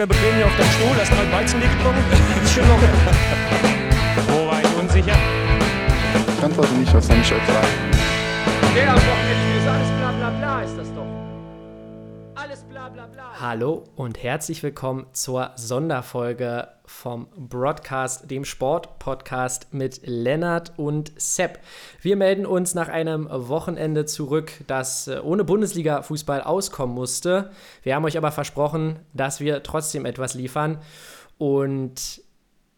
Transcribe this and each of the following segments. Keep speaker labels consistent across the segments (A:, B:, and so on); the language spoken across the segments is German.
A: locker bequem hier auf deinem Stuhl, hast mal Weizenbier getrunken. Ist schon locker. Wo war ich unsicher?
B: Ich antworte nicht auf seine Scheißerei.
A: Der am Wochenende ist
C: Hallo und herzlich willkommen zur Sonderfolge vom Broadcast, dem Sport-Podcast mit Lennart und Sepp. Wir melden uns nach einem Wochenende zurück, das äh, ohne Bundesliga-Fußball auskommen musste. Wir haben euch aber versprochen, dass wir trotzdem etwas liefern und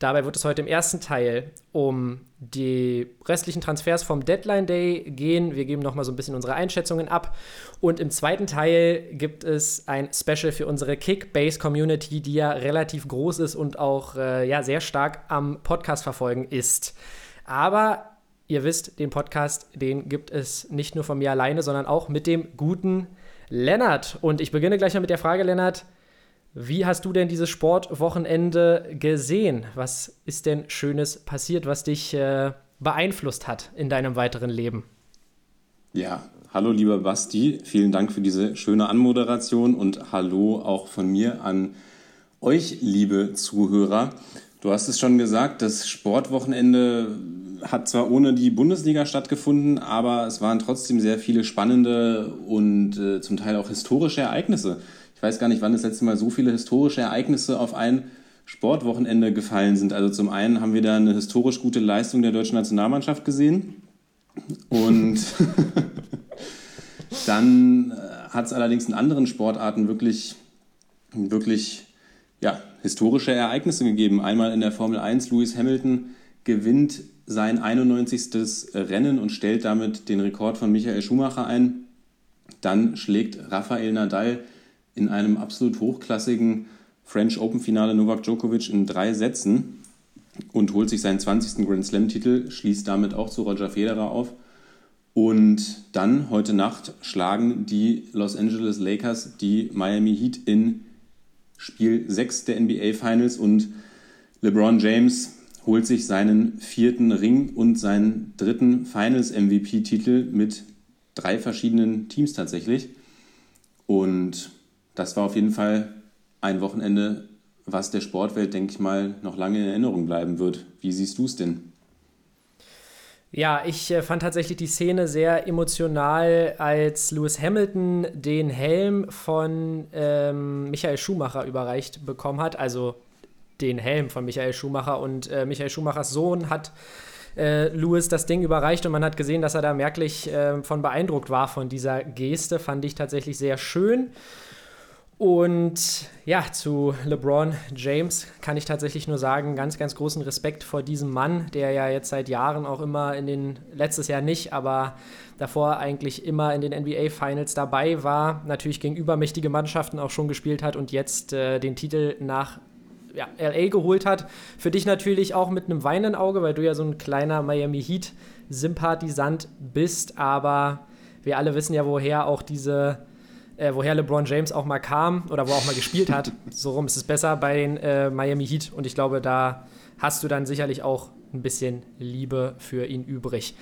C: Dabei wird es heute im ersten Teil um die restlichen Transfers vom Deadline Day gehen. Wir geben nochmal so ein bisschen unsere Einschätzungen ab. Und im zweiten Teil gibt es ein Special für unsere Kickbase-Community, die ja relativ groß ist und auch äh, ja, sehr stark am Podcast verfolgen ist. Aber ihr wisst, den Podcast, den gibt es nicht nur von mir alleine, sondern auch mit dem guten Lennart. Und ich beginne gleich mal mit der Frage, Lennart. Wie hast du denn dieses Sportwochenende gesehen? Was ist denn Schönes passiert, was dich äh, beeinflusst hat in deinem weiteren Leben?
D: Ja, hallo lieber Basti, vielen Dank für diese schöne Anmoderation und hallo auch von mir an euch, liebe Zuhörer. Du hast es schon gesagt, das Sportwochenende hat zwar ohne die Bundesliga stattgefunden, aber es waren trotzdem sehr viele spannende und äh, zum Teil auch historische Ereignisse ich weiß gar nicht, wann das letzte Mal so viele historische Ereignisse auf ein Sportwochenende gefallen sind. Also zum einen haben wir da eine historisch gute Leistung der deutschen Nationalmannschaft gesehen. Und dann äh, hat es allerdings in anderen Sportarten wirklich, wirklich ja, historische Ereignisse gegeben. Einmal in der Formel 1, Lewis Hamilton gewinnt sein 91. Rennen und stellt damit den Rekord von Michael Schumacher ein. Dann schlägt Rafael Nadal in einem absolut hochklassigen French Open Finale Novak Djokovic in drei Sätzen und holt sich seinen 20. Grand Slam Titel, schließt damit auch zu Roger Federer auf. Und dann heute Nacht schlagen die Los Angeles Lakers die Miami Heat in Spiel 6 der NBA Finals und LeBron James holt sich seinen vierten Ring und seinen dritten Finals MVP Titel mit drei verschiedenen Teams tatsächlich. Und das war auf jeden Fall ein Wochenende, was der Sportwelt, denke ich mal, noch lange in Erinnerung bleiben wird. Wie siehst du es denn?
C: Ja, ich äh, fand tatsächlich die Szene sehr emotional, als Lewis Hamilton den Helm von ähm, Michael Schumacher überreicht bekommen hat. Also den Helm von Michael Schumacher und äh, Michael Schumachers Sohn hat äh, Lewis das Ding überreicht und man hat gesehen, dass er da merklich äh, von beeindruckt war von dieser Geste. Fand ich tatsächlich sehr schön. Und ja, zu LeBron James kann ich tatsächlich nur sagen, ganz, ganz großen Respekt vor diesem Mann, der ja jetzt seit Jahren auch immer in den, letztes Jahr nicht, aber davor eigentlich immer in den NBA Finals dabei war, natürlich gegen übermächtige Mannschaften auch schon gespielt hat und jetzt äh, den Titel nach ja, LA geholt hat. Für dich natürlich auch mit einem weinenden Auge, weil du ja so ein kleiner Miami Heat Sympathisant bist, aber wir alle wissen ja, woher auch diese äh, woher LeBron James auch mal kam oder wo er auch mal gespielt hat. So rum ist es besser bei den äh, Miami Heat und ich glaube, da hast du dann sicherlich auch ein bisschen Liebe für ihn übrig.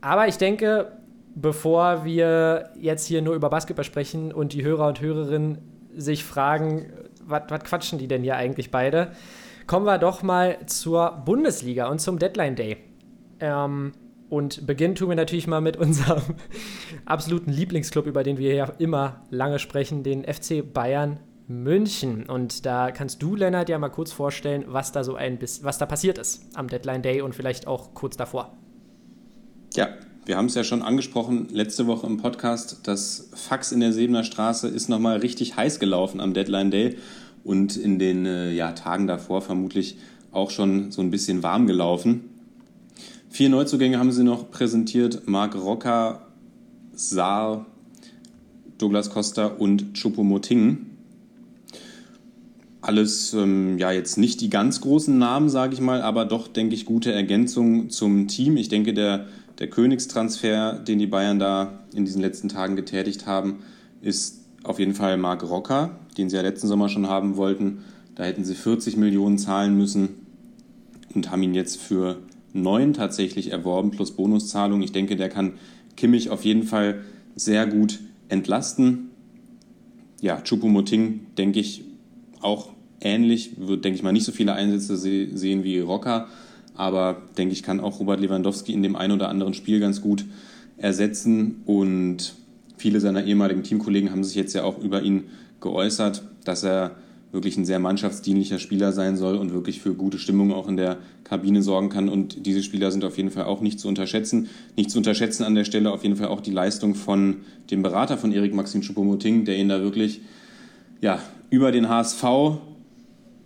C: Aber ich denke, bevor wir jetzt hier nur über Basketball sprechen und die Hörer und Hörerinnen sich fragen, was quatschen die denn hier eigentlich beide, kommen wir doch mal zur Bundesliga und zum Deadline Day. Ähm, und beginnen tun wir natürlich mal mit unserem absoluten Lieblingsclub, über den wir ja immer lange sprechen, den FC Bayern München. Und da kannst du, Lennart, ja mal kurz vorstellen, was da so ein bisschen, was da passiert ist am Deadline Day und vielleicht auch kurz davor.
D: Ja, wir haben es ja schon angesprochen letzte Woche im Podcast. Das Fax in der Sebener Straße ist nochmal richtig heiß gelaufen am Deadline Day und in den äh, ja, Tagen davor vermutlich auch schon so ein bisschen warm gelaufen. Vier Neuzugänge haben sie noch präsentiert. Marc Rocker, Saar, Douglas Costa und Choupo-Moting. Alles ähm, ja jetzt nicht die ganz großen Namen, sage ich mal, aber doch, denke ich, gute Ergänzungen zum Team. Ich denke, der, der Königstransfer, den die Bayern da in diesen letzten Tagen getätigt haben, ist auf jeden Fall Marc Rocker, den sie ja letzten Sommer schon haben wollten. Da hätten sie 40 Millionen zahlen müssen und haben ihn jetzt für neun tatsächlich erworben plus Bonuszahlung. Ich denke, der kann Kimmich auf jeden Fall sehr gut entlasten. Ja, Chupomoting, denke ich, auch ähnlich, wird, denke ich mal, nicht so viele Einsätze se sehen wie Rocker, aber denke ich, kann auch Robert Lewandowski in dem einen oder anderen Spiel ganz gut ersetzen und viele seiner ehemaligen Teamkollegen haben sich jetzt ja auch über ihn geäußert, dass er wirklich ein sehr mannschaftsdienlicher Spieler sein soll und wirklich für gute Stimmung auch in der Kabine sorgen kann. Und diese Spieler sind auf jeden Fall auch nicht zu unterschätzen. Nicht zu unterschätzen an der Stelle auf jeden Fall auch die Leistung von dem Berater von Erik Maxim Choupo-Moting, der ihn da wirklich ja, über den HSV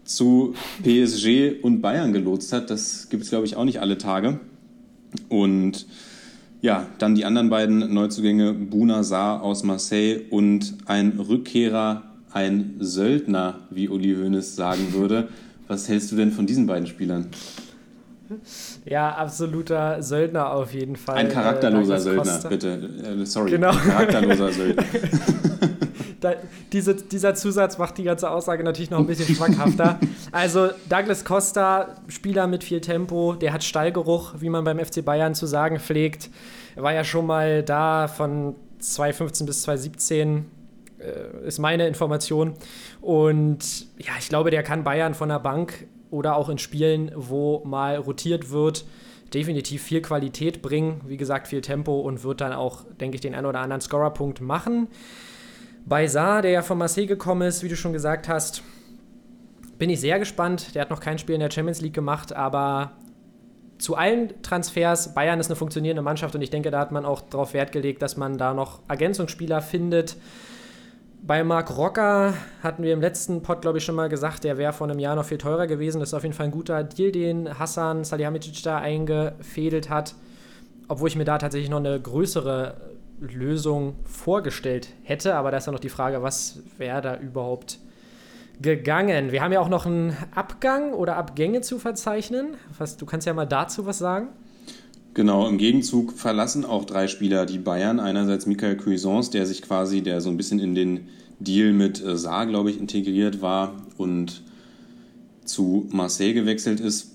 D: zu PSG und Bayern gelotst hat. Das gibt es, glaube ich, auch nicht alle Tage. Und ja, dann die anderen beiden Neuzugänge, Buna Saar aus Marseille und ein Rückkehrer ein Söldner, wie Uli Hoeneß sagen würde. Was hältst du denn von diesen beiden Spielern?
C: Ja, absoluter Söldner auf jeden Fall.
D: Ein charakterloser äh, Söldner, bitte. Äh, sorry, genau. ein charakterloser Söldner.
C: da, diese, dieser Zusatz macht die ganze Aussage natürlich noch ein bisschen schmackhafter. Also Douglas Costa, Spieler mit viel Tempo, der hat Stallgeruch, wie man beim FC Bayern zu sagen pflegt. Er war ja schon mal da von 2015 bis 2017 äh, ist meine Information. Und ja, ich glaube, der kann Bayern von der Bank oder auch in Spielen, wo mal rotiert wird, definitiv viel Qualität bringen. Wie gesagt, viel Tempo und wird dann auch, denke ich, den einen oder anderen Scorerpunkt machen. Bei Saar, der ja von Marseille gekommen ist, wie du schon gesagt hast, bin ich sehr gespannt. Der hat noch kein Spiel in der Champions League gemacht, aber zu allen Transfers, Bayern ist eine funktionierende Mannschaft und ich denke, da hat man auch darauf Wert gelegt, dass man da noch Ergänzungsspieler findet. Bei Marc Rocker hatten wir im letzten Pod, glaube ich, schon mal gesagt, der wäre vor einem Jahr noch viel teurer gewesen. Das ist auf jeden Fall ein guter Deal, den Hassan Salihamidzic da eingefädelt hat. Obwohl ich mir da tatsächlich noch eine größere Lösung vorgestellt hätte. Aber da ist dann noch die Frage, was wäre da überhaupt gegangen? Wir haben ja auch noch einen Abgang oder Abgänge zu verzeichnen. Was, du kannst ja mal dazu was sagen.
D: Genau, im Gegenzug verlassen auch drei Spieler die Bayern. Einerseits Michael Cuisance, der sich quasi, der so ein bisschen in den Deal mit äh, Saar, glaube ich, integriert war und zu Marseille gewechselt ist.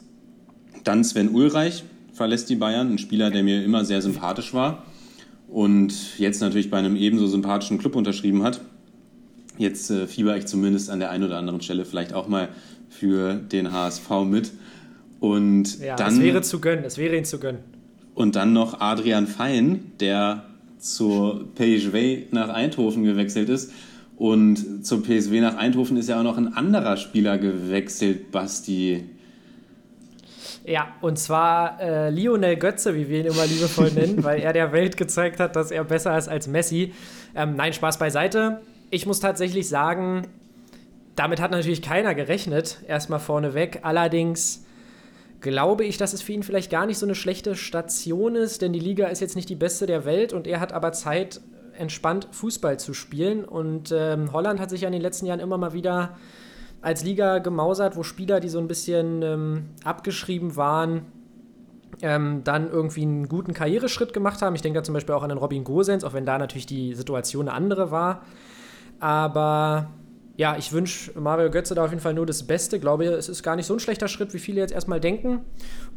D: Dann Sven Ulreich verlässt die Bayern, ein Spieler, der mir immer sehr sympathisch war und jetzt natürlich bei einem ebenso sympathischen Club unterschrieben hat. Jetzt äh, fieber ich zumindest an der einen oder anderen Stelle vielleicht auch mal für den HSV mit. Und
C: ja,
D: dann,
C: es wäre zu gönnen, es wäre ihn zu gönnen.
D: Und dann noch Adrian Fein, der zur PSV nach Eindhoven gewechselt ist. Und zur PSW nach Eindhoven ist ja auch noch ein anderer Spieler gewechselt, Basti.
C: Ja, und zwar äh, Lionel Götze, wie wir ihn immer liebevoll nennen, weil er der Welt gezeigt hat, dass er besser ist als Messi. Ähm, nein, Spaß beiseite. Ich muss tatsächlich sagen, damit hat natürlich keiner gerechnet, erstmal vorneweg. Allerdings glaube ich, dass es für ihn vielleicht gar nicht so eine schlechte Station ist, denn die Liga ist jetzt nicht die beste der Welt und er hat aber Zeit, entspannt Fußball zu spielen. Und ähm, Holland hat sich ja in den letzten Jahren immer mal wieder als Liga gemausert, wo Spieler, die so ein bisschen ähm, abgeschrieben waren, ähm, dann irgendwie einen guten Karriereschritt gemacht haben. Ich denke da zum Beispiel auch an den Robin Gosens, auch wenn da natürlich die Situation eine andere war. Aber ja, ich wünsche Mario Götze da auf jeden Fall nur das Beste. Glaube, es ist gar nicht so ein schlechter Schritt, wie viele jetzt erstmal denken.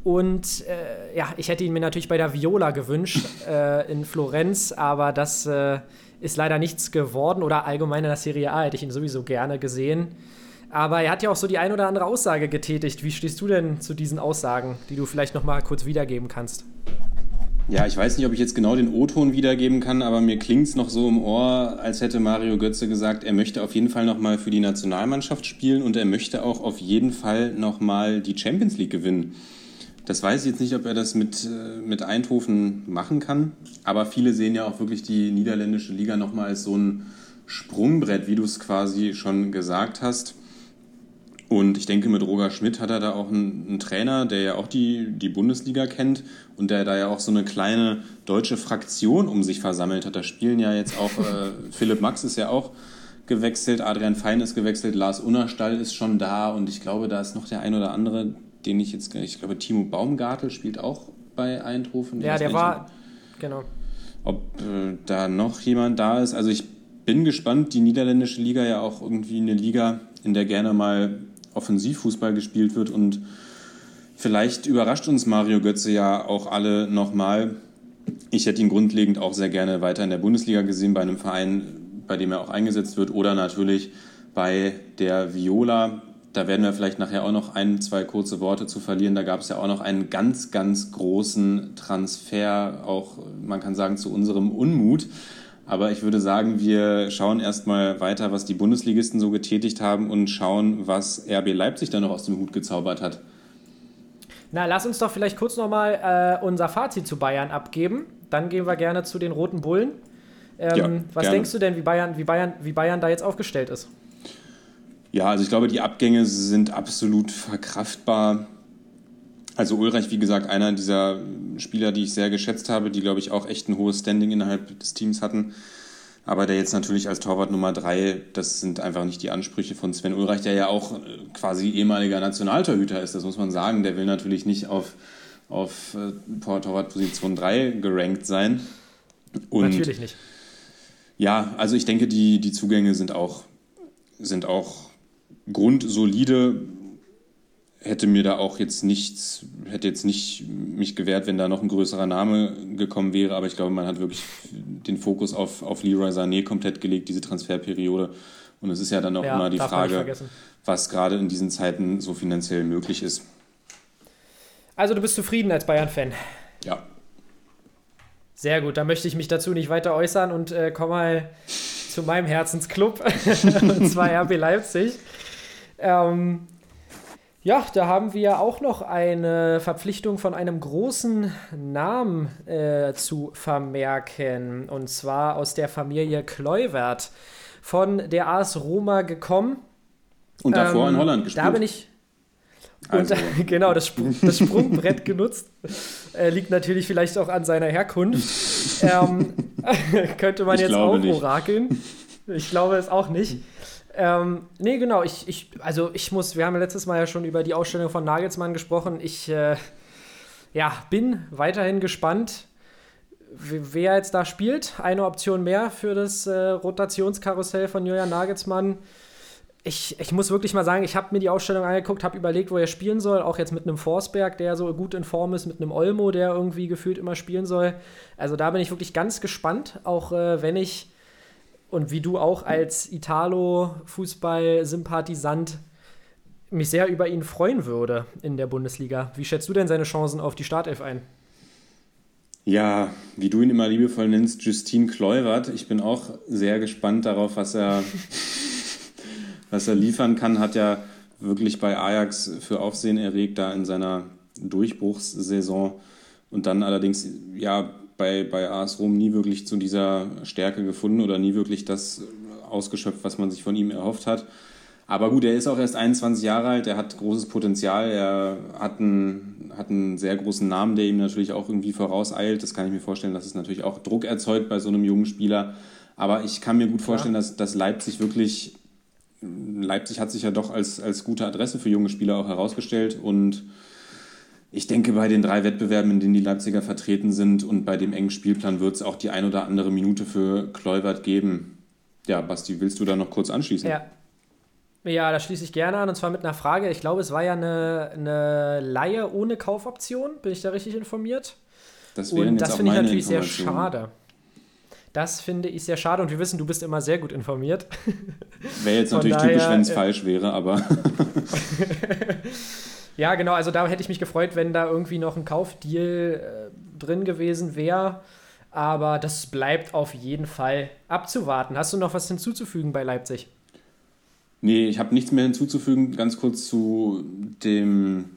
C: Und äh, ja, ich hätte ihn mir natürlich bei der Viola gewünscht äh, in Florenz, aber das äh, ist leider nichts geworden. Oder allgemein in der Serie A hätte ich ihn sowieso gerne gesehen. Aber er hat ja auch so die ein oder andere Aussage getätigt. Wie stehst du denn zu diesen Aussagen, die du vielleicht noch mal kurz wiedergeben kannst?
D: Ja, ich weiß nicht, ob ich jetzt genau den O-Ton wiedergeben kann, aber mir klingt es noch so im Ohr, als hätte Mario Götze gesagt, er möchte auf jeden Fall nochmal für die Nationalmannschaft spielen und er möchte auch auf jeden Fall nochmal die Champions League gewinnen. Das weiß ich jetzt nicht, ob er das mit, äh, mit Eindhoven machen kann, aber viele sehen ja auch wirklich die niederländische Liga nochmal als so ein Sprungbrett, wie du es quasi schon gesagt hast. Und ich denke, mit Roger Schmidt hat er da auch einen, einen, Trainer, der ja auch die, die Bundesliga kennt und der da ja auch so eine kleine deutsche Fraktion um sich versammelt hat. Da spielen ja jetzt auch, äh, Philipp Max ist ja auch gewechselt, Adrian Fein ist gewechselt, Lars Unnerstall ist schon da und ich glaube, da ist noch der ein oder andere, den ich jetzt, ich glaube, Timo Baumgartel spielt auch bei Eindhoven.
C: Ja, der war, genau.
D: Ob äh, da noch jemand da ist. Also ich bin gespannt, die niederländische Liga ja auch irgendwie eine Liga, in der gerne mal Offensivfußball gespielt wird und vielleicht überrascht uns Mario Götze ja auch alle nochmal Ich hätte ihn grundlegend auch sehr gerne weiter in der Bundesliga gesehen, bei einem Verein, bei dem er auch eingesetzt wird, oder natürlich bei der Viola. Da werden wir vielleicht nachher auch noch ein, zwei kurze Worte zu verlieren. Da gab es ja auch noch einen ganz, ganz großen Transfer, auch man kann sagen zu unserem Unmut. Aber ich würde sagen, wir schauen erstmal weiter, was die Bundesligisten so getätigt haben und schauen, was RB Leipzig da noch aus dem Hut gezaubert hat.
C: Na, lass uns doch vielleicht kurz nochmal äh, unser Fazit zu Bayern abgeben. Dann gehen wir gerne zu den Roten Bullen. Ähm, ja, was gerne. denkst du denn, wie Bayern, wie, Bayern, wie Bayern da jetzt aufgestellt ist?
D: Ja, also ich glaube, die Abgänge sind absolut verkraftbar. Also Ulreich, wie gesagt, einer dieser Spieler, die ich sehr geschätzt habe, die, glaube ich, auch echt ein hohes Standing innerhalb des Teams hatten. Aber der jetzt natürlich als Torwart Nummer drei, das sind einfach nicht die Ansprüche von Sven Ulreich, der ja auch äh, quasi ehemaliger Nationaltorhüter ist, das muss man sagen. Der will natürlich nicht auf, auf äh, Torwartposition 3 gerankt sein.
C: Und natürlich nicht.
D: Ja, also ich denke, die, die Zugänge sind auch, sind auch grundsolide. Hätte mir da auch jetzt nichts, hätte jetzt nicht mich gewehrt, wenn da noch ein größerer Name gekommen wäre, aber ich glaube, man hat wirklich den Fokus auf, auf Leroy Sané komplett gelegt, diese Transferperiode. Und es ist ja dann auch ja, immer die Frage, was gerade in diesen Zeiten so finanziell möglich ist.
C: Also du bist zufrieden als Bayern-Fan?
D: Ja.
C: Sehr gut, da möchte ich mich dazu nicht weiter äußern und äh, komme mal zu meinem Herzensclub, und zwar RB Leipzig. Ähm, ja, da haben wir auch noch eine Verpflichtung von einem großen Namen äh, zu vermerken. Und zwar aus der Familie Kleuwert von der AS Roma gekommen.
D: Und davor ähm, in Holland gespielt.
C: Da bin ich. Also. Und, genau, das, Sprung, das Sprungbrett genutzt. Äh, liegt natürlich vielleicht auch an seiner Herkunft. ähm, könnte man ich jetzt auch nicht. orakeln. Ich glaube es auch nicht. Ähm, nee, genau. Ich, ich, also ich muss, wir haben letztes Mal ja schon über die Ausstellung von Nagelsmann gesprochen. Ich äh, ja, bin weiterhin gespannt, wer jetzt da spielt. Eine Option mehr für das äh, Rotationskarussell von Julian Nagelsmann. Ich, ich muss wirklich mal sagen, ich habe mir die Ausstellung angeguckt, habe überlegt, wo er spielen soll. Auch jetzt mit einem Forsberg, der so gut in Form ist, mit einem Olmo, der irgendwie gefühlt immer spielen soll. Also da bin ich wirklich ganz gespannt, auch äh, wenn ich und wie du auch als Italo-Fußball-Sympathisant mich sehr über ihn freuen würde in der Bundesliga. Wie schätzt du denn seine Chancen auf die Startelf ein?
D: Ja, wie du ihn immer liebevoll nennst, Justin Kluivert. Ich bin auch sehr gespannt darauf, was er, was er liefern kann. Hat ja wirklich bei Ajax für Aufsehen erregt, da in seiner Durchbruchssaison. Und dann allerdings, ja, bei, bei AS Rom nie wirklich zu dieser Stärke gefunden oder nie wirklich das ausgeschöpft, was man sich von ihm erhofft hat. Aber gut, er ist auch erst 21 Jahre alt, er hat großes Potenzial, er hat einen, hat einen sehr großen Namen, der ihm natürlich auch irgendwie vorauseilt. Das kann ich mir vorstellen, dass es natürlich auch Druck erzeugt bei so einem jungen Spieler. Aber ich kann mir gut vorstellen, ja. dass, dass Leipzig wirklich, Leipzig hat sich ja doch als, als gute Adresse für junge Spieler auch herausgestellt und ich denke, bei den drei Wettbewerben, in denen die Leipziger vertreten sind und bei dem engen Spielplan wird es auch die ein oder andere Minute für Kleubert geben. Ja, Basti, willst du da noch kurz anschließen?
C: Ja. Ja, da schließe ich gerne an und zwar mit einer Frage. Ich glaube, es war ja eine, eine Laie ohne Kaufoption. Bin ich da richtig informiert?
D: Das und das finde ich natürlich sehr
C: schade. Das finde ich sehr schade und wir wissen, du bist immer sehr gut informiert.
D: Wäre jetzt natürlich daher, typisch, wenn es äh, falsch wäre, aber.
C: Ja, genau, also da hätte ich mich gefreut, wenn da irgendwie noch ein Kaufdeal äh, drin gewesen wäre. Aber das bleibt auf jeden Fall abzuwarten. Hast du noch was hinzuzufügen bei Leipzig?
D: Nee, ich habe nichts mehr hinzuzufügen. Ganz kurz zu dem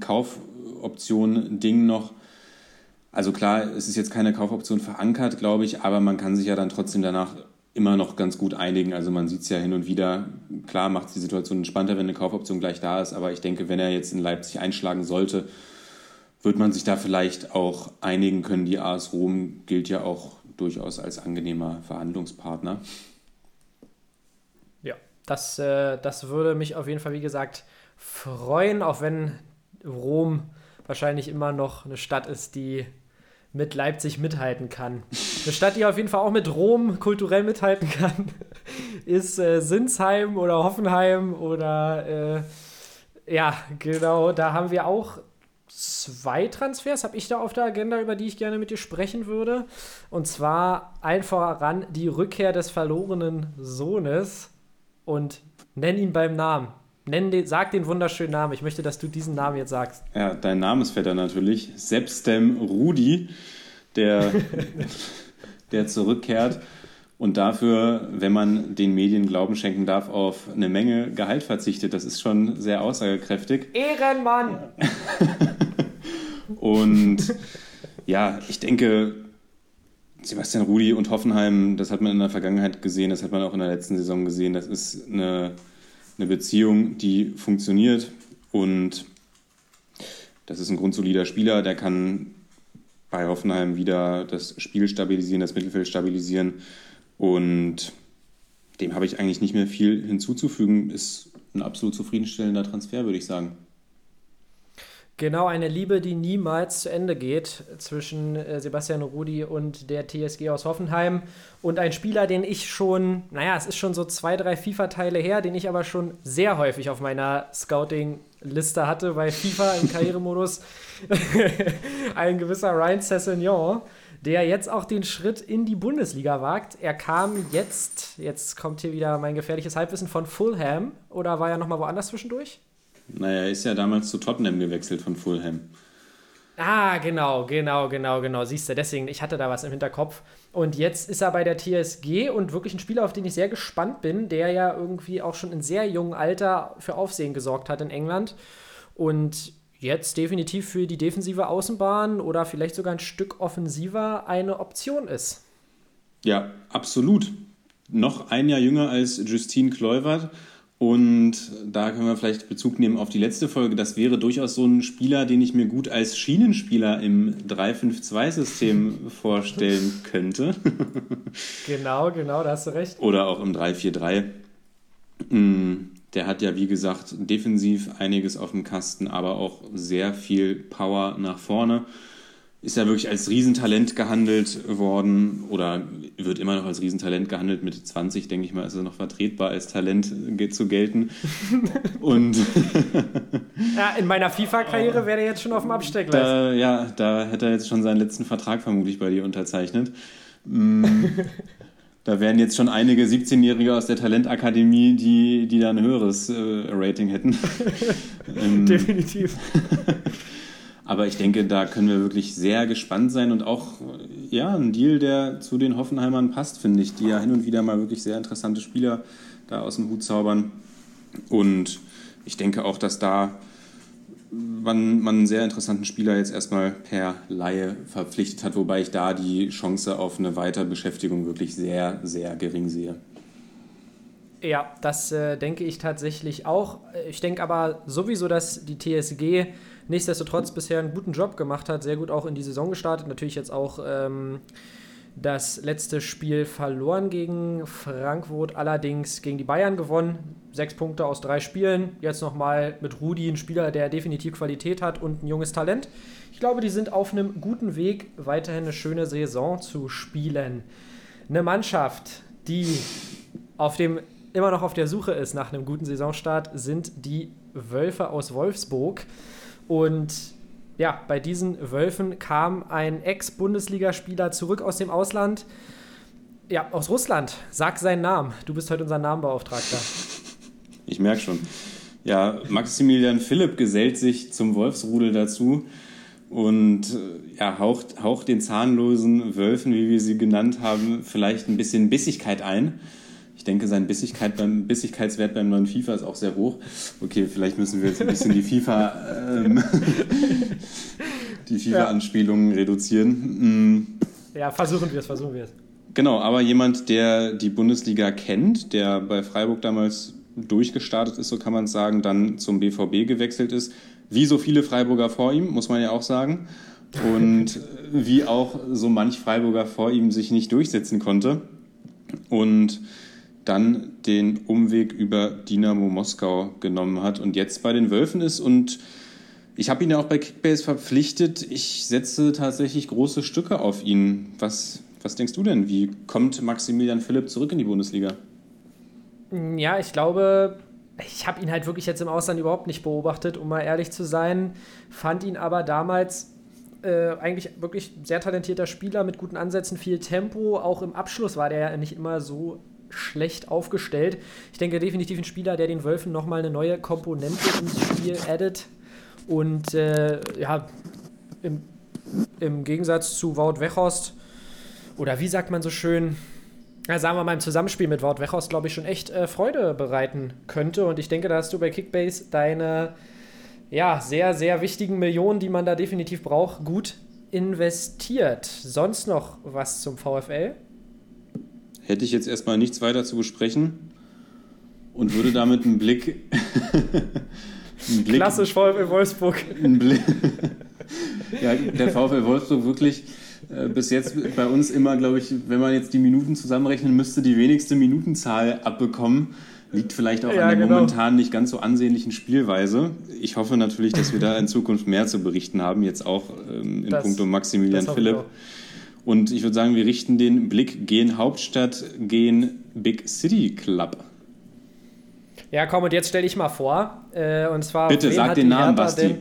D: Kaufoption-Ding noch. Also klar, es ist jetzt keine Kaufoption verankert, glaube ich, aber man kann sich ja dann trotzdem danach immer noch ganz gut einigen. Also man sieht es ja hin und wieder. Klar macht es die Situation entspannter, wenn eine Kaufoption gleich da ist, aber ich denke, wenn er jetzt in Leipzig einschlagen sollte, wird man sich da vielleicht auch einigen können. Die AS Rom gilt ja auch durchaus als angenehmer Verhandlungspartner.
C: Ja, das, äh, das würde mich auf jeden Fall, wie gesagt, freuen, auch wenn Rom wahrscheinlich immer noch eine Stadt ist, die mit Leipzig mithalten kann. Eine Stadt, die auf jeden Fall auch mit Rom kulturell mithalten kann, ist äh, Sinsheim oder Hoffenheim oder äh, ja, genau, da haben wir auch zwei Transfers habe ich da auf der Agenda, über die ich gerne mit dir sprechen würde. Und zwar allen voran die Rückkehr des verlorenen Sohnes und nenn ihn beim Namen. Nenn den, sag den wunderschönen Namen. Ich möchte, dass du diesen Namen jetzt sagst.
D: Ja, dein Namensvetter natürlich. Sepstem Rudi, der, der zurückkehrt und dafür, wenn man den Medien Glauben schenken darf, auf eine Menge Gehalt verzichtet. Das ist schon sehr aussagekräftig.
C: Ehrenmann!
D: und ja, ich denke, Sebastian Rudi und Hoffenheim, das hat man in der Vergangenheit gesehen, das hat man auch in der letzten Saison gesehen. Das ist eine eine Beziehung, die funktioniert und das ist ein grundsolider Spieler, der kann bei Hoffenheim wieder das Spiel stabilisieren, das Mittelfeld stabilisieren und dem habe ich eigentlich nicht mehr viel hinzuzufügen. Ist ein absolut zufriedenstellender Transfer, würde ich sagen.
C: Genau, eine Liebe, die niemals zu Ende geht zwischen äh, Sebastian Rudi und der TSG aus Hoffenheim. Und ein Spieler, den ich schon, naja, es ist schon so zwei, drei FIFA-Teile her, den ich aber schon sehr häufig auf meiner Scouting-Liste hatte bei FIFA im Karrieremodus. ein gewisser Ryan Sessegnon, der jetzt auch den Schritt in die Bundesliga wagt. Er kam jetzt, jetzt kommt hier wieder mein gefährliches Halbwissen von Fulham, oder war er nochmal woanders zwischendurch?
D: Naja, er ist ja damals zu Tottenham gewechselt von Fulham.
C: Ah, genau, genau, genau, genau. Siehst du, deswegen, ich hatte da was im Hinterkopf. Und jetzt ist er bei der TSG und wirklich ein Spieler, auf den ich sehr gespannt bin, der ja irgendwie auch schon in sehr jungem Alter für Aufsehen gesorgt hat in England. Und jetzt definitiv für die defensive Außenbahn oder vielleicht sogar ein Stück offensiver eine Option ist.
D: Ja, absolut. Noch ein Jahr jünger als Justine Kluivert und da können wir vielleicht Bezug nehmen auf die letzte Folge. Das wäre durchaus so ein Spieler, den ich mir gut als Schienenspieler im 3-5-2-System vorstellen könnte.
C: genau, genau, da hast du recht.
D: Oder auch im 3-4-3. Mm, der hat ja, wie gesagt, defensiv einiges auf dem Kasten, aber auch sehr viel Power nach vorne ist ja wirklich als Riesentalent gehandelt worden oder wird immer noch als Riesentalent gehandelt. Mit 20, denke ich mal, ist er noch vertretbar als Talent zu gelten. Und
C: ja, in meiner FIFA-Karriere wäre er jetzt schon auf dem Absteck.
D: Da, ja, da hätte er jetzt schon seinen letzten Vertrag vermutlich bei dir unterzeichnet. Mm, da wären jetzt schon einige 17-Jährige aus der Talentakademie, die, die da ein höheres äh, Rating hätten.
C: Ähm, Definitiv.
D: Aber ich denke, da können wir wirklich sehr gespannt sein und auch ja, ein Deal, der zu den Hoffenheimern passt, finde ich, die ja hin und wieder mal wirklich sehr interessante Spieler da aus dem Hut zaubern. Und ich denke auch, dass da man, man einen sehr interessanten Spieler jetzt erstmal per Laie verpflichtet hat, wobei ich da die Chance auf eine Weiterbeschäftigung wirklich sehr, sehr gering sehe.
C: Ja, das äh, denke ich tatsächlich auch. Ich denke aber sowieso, dass die TSG nichtsdestotrotz bisher einen guten Job gemacht hat, sehr gut auch in die Saison gestartet. Natürlich jetzt auch ähm, das letzte Spiel verloren gegen Frankfurt, allerdings gegen die Bayern gewonnen. Sechs Punkte aus drei Spielen. Jetzt nochmal mit Rudi, ein Spieler, der definitiv Qualität hat und ein junges Talent. Ich glaube, die sind auf einem guten Weg, weiterhin eine schöne Saison zu spielen. Eine Mannschaft, die auf dem immer noch auf der Suche ist nach einem guten Saisonstart, sind die Wölfe aus Wolfsburg. Und ja, bei diesen Wölfen kam ein Ex-Bundesligaspieler zurück aus dem Ausland. Ja, aus Russland. Sag seinen Namen. Du bist heute unser Namenbeauftragter.
D: Ich merke schon. Ja, Maximilian Philipp gesellt sich zum Wolfsrudel dazu und äh, ja, haucht, haucht den zahnlosen Wölfen, wie wir sie genannt haben, vielleicht ein bisschen Bissigkeit ein. Ich denke, sein Bissigkeit beim, Bissigkeitswert beim neuen FIFA ist auch sehr hoch. Okay, vielleicht müssen wir jetzt ein bisschen die FIFA, ähm, die FIFA-Anspielungen ja. reduzieren.
C: Mm. Ja, versuchen wir es, versuchen wir es.
D: Genau, aber jemand, der die Bundesliga kennt, der bei Freiburg damals durchgestartet ist, so kann man sagen, dann zum BVB gewechselt ist, wie so viele Freiburger vor ihm, muss man ja auch sagen. Und wie auch so manch Freiburger vor ihm sich nicht durchsetzen konnte. Und dann den Umweg über Dynamo Moskau genommen hat und jetzt bei den Wölfen ist. Und ich habe ihn ja auch bei Kickbase verpflichtet. Ich setze tatsächlich große Stücke auf ihn. Was, was denkst du denn? Wie kommt Maximilian Philipp zurück in die Bundesliga?
C: Ja, ich glaube, ich habe ihn halt wirklich jetzt im Ausland überhaupt nicht beobachtet, um mal ehrlich zu sein. Fand ihn aber damals äh, eigentlich wirklich sehr talentierter Spieler mit guten Ansätzen, viel Tempo. Auch im Abschluss war der ja nicht immer so schlecht aufgestellt. Ich denke definitiv ein Spieler, der den Wölfen nochmal eine neue Komponente ins Spiel addet. Und äh, ja, im, im Gegensatz zu Wout Weghorst, oder wie sagt man so schön, ja, sagen wir mal, im Zusammenspiel mit Wout Weghorst, glaube ich, schon echt äh, Freude bereiten könnte. Und ich denke, da hast du bei Kickbase deine ja, sehr, sehr wichtigen Millionen, die man da definitiv braucht, gut investiert. Sonst noch was zum VfL?
D: Hätte ich jetzt erstmal nichts weiter zu besprechen und würde damit einen Blick.
C: einen Blick Klassisch VfL Wolfsburg.
D: Blick, ja, der VfL Wolfsburg wirklich äh, bis jetzt bei uns immer, glaube ich, wenn man jetzt die Minuten zusammenrechnen müsste, die wenigste Minutenzahl abbekommen. Liegt vielleicht auch ja, an der genau. momentan nicht ganz so ansehnlichen Spielweise. Ich hoffe natürlich, dass wir da in Zukunft mehr zu berichten haben, jetzt auch ähm, in das, puncto Maximilian Philipp. Und ich würde sagen, wir richten den Blick gehen Hauptstadt, gehen Big City Club.
C: Ja, komm, und jetzt stell ich mal vor. Äh, und zwar.
D: Bitte sag den Namen, Basti.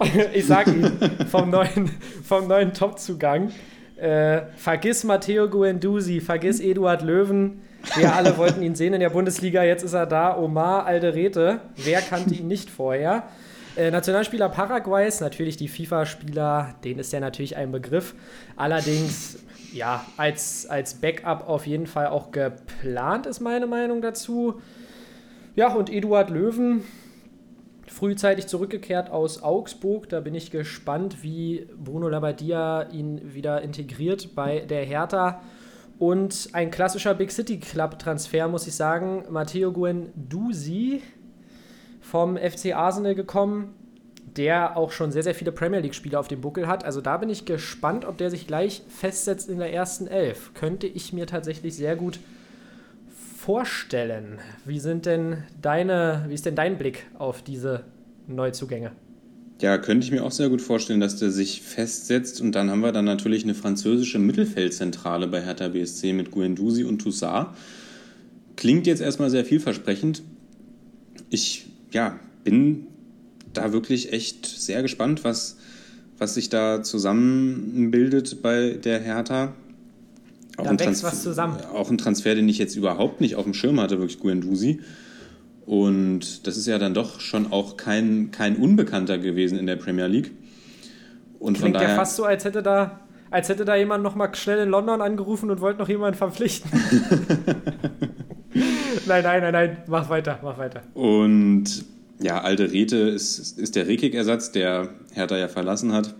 C: ich sag ihn vom neuen, vom neuen Top-Zugang. Äh, vergiss Matteo Guendouzi, vergiss Eduard Löwen. Wir alle wollten ihn sehen in der Bundesliga, jetzt ist er da. Omar Alderete, wer kannte ihn nicht vorher? Äh, Nationalspieler Paraguays, natürlich die FIFA-Spieler, denen ist ja natürlich ein Begriff. Allerdings, ja, als, als Backup auf jeden Fall auch geplant, ist meine Meinung dazu. Ja, und Eduard Löwen, frühzeitig zurückgekehrt aus Augsburg. Da bin ich gespannt, wie Bruno Labbadia ihn wieder integriert bei der Hertha. Und ein klassischer Big City Club Transfer, muss ich sagen. Matteo Guendouzi vom FC Arsenal gekommen, der auch schon sehr, sehr viele Premier League-Spiele auf dem Buckel hat. Also da bin ich gespannt, ob der sich gleich festsetzt in der ersten Elf. Könnte ich mir tatsächlich sehr gut vorstellen. Wie sind denn deine, wie ist denn dein Blick auf diese Neuzugänge?
D: Ja, könnte ich mir auch sehr gut vorstellen, dass der sich festsetzt. Und dann haben wir dann natürlich eine französische Mittelfeldzentrale bei Hertha BSC mit Guendouzi und Toussaint. Klingt jetzt erstmal sehr vielversprechend. Ich ja, bin da wirklich echt sehr gespannt, was, was sich da zusammenbildet bei der Hertha.
C: Auch da wächst was zusammen.
D: Auch ein Transfer, den ich jetzt überhaupt nicht auf dem Schirm hatte, wirklich Guendouzi. Und das ist ja dann doch schon auch kein, kein Unbekannter gewesen in der Premier League.
C: Und Klingt von daher, ja fast so, als hätte da, als hätte da jemand noch mal schnell in London angerufen und wollte noch jemanden verpflichten. nein, nein, nein, nein, mach weiter, mach weiter.
D: Und ja, alte Rete ist, ist der Rekik-Ersatz, der Hertha ja verlassen hat.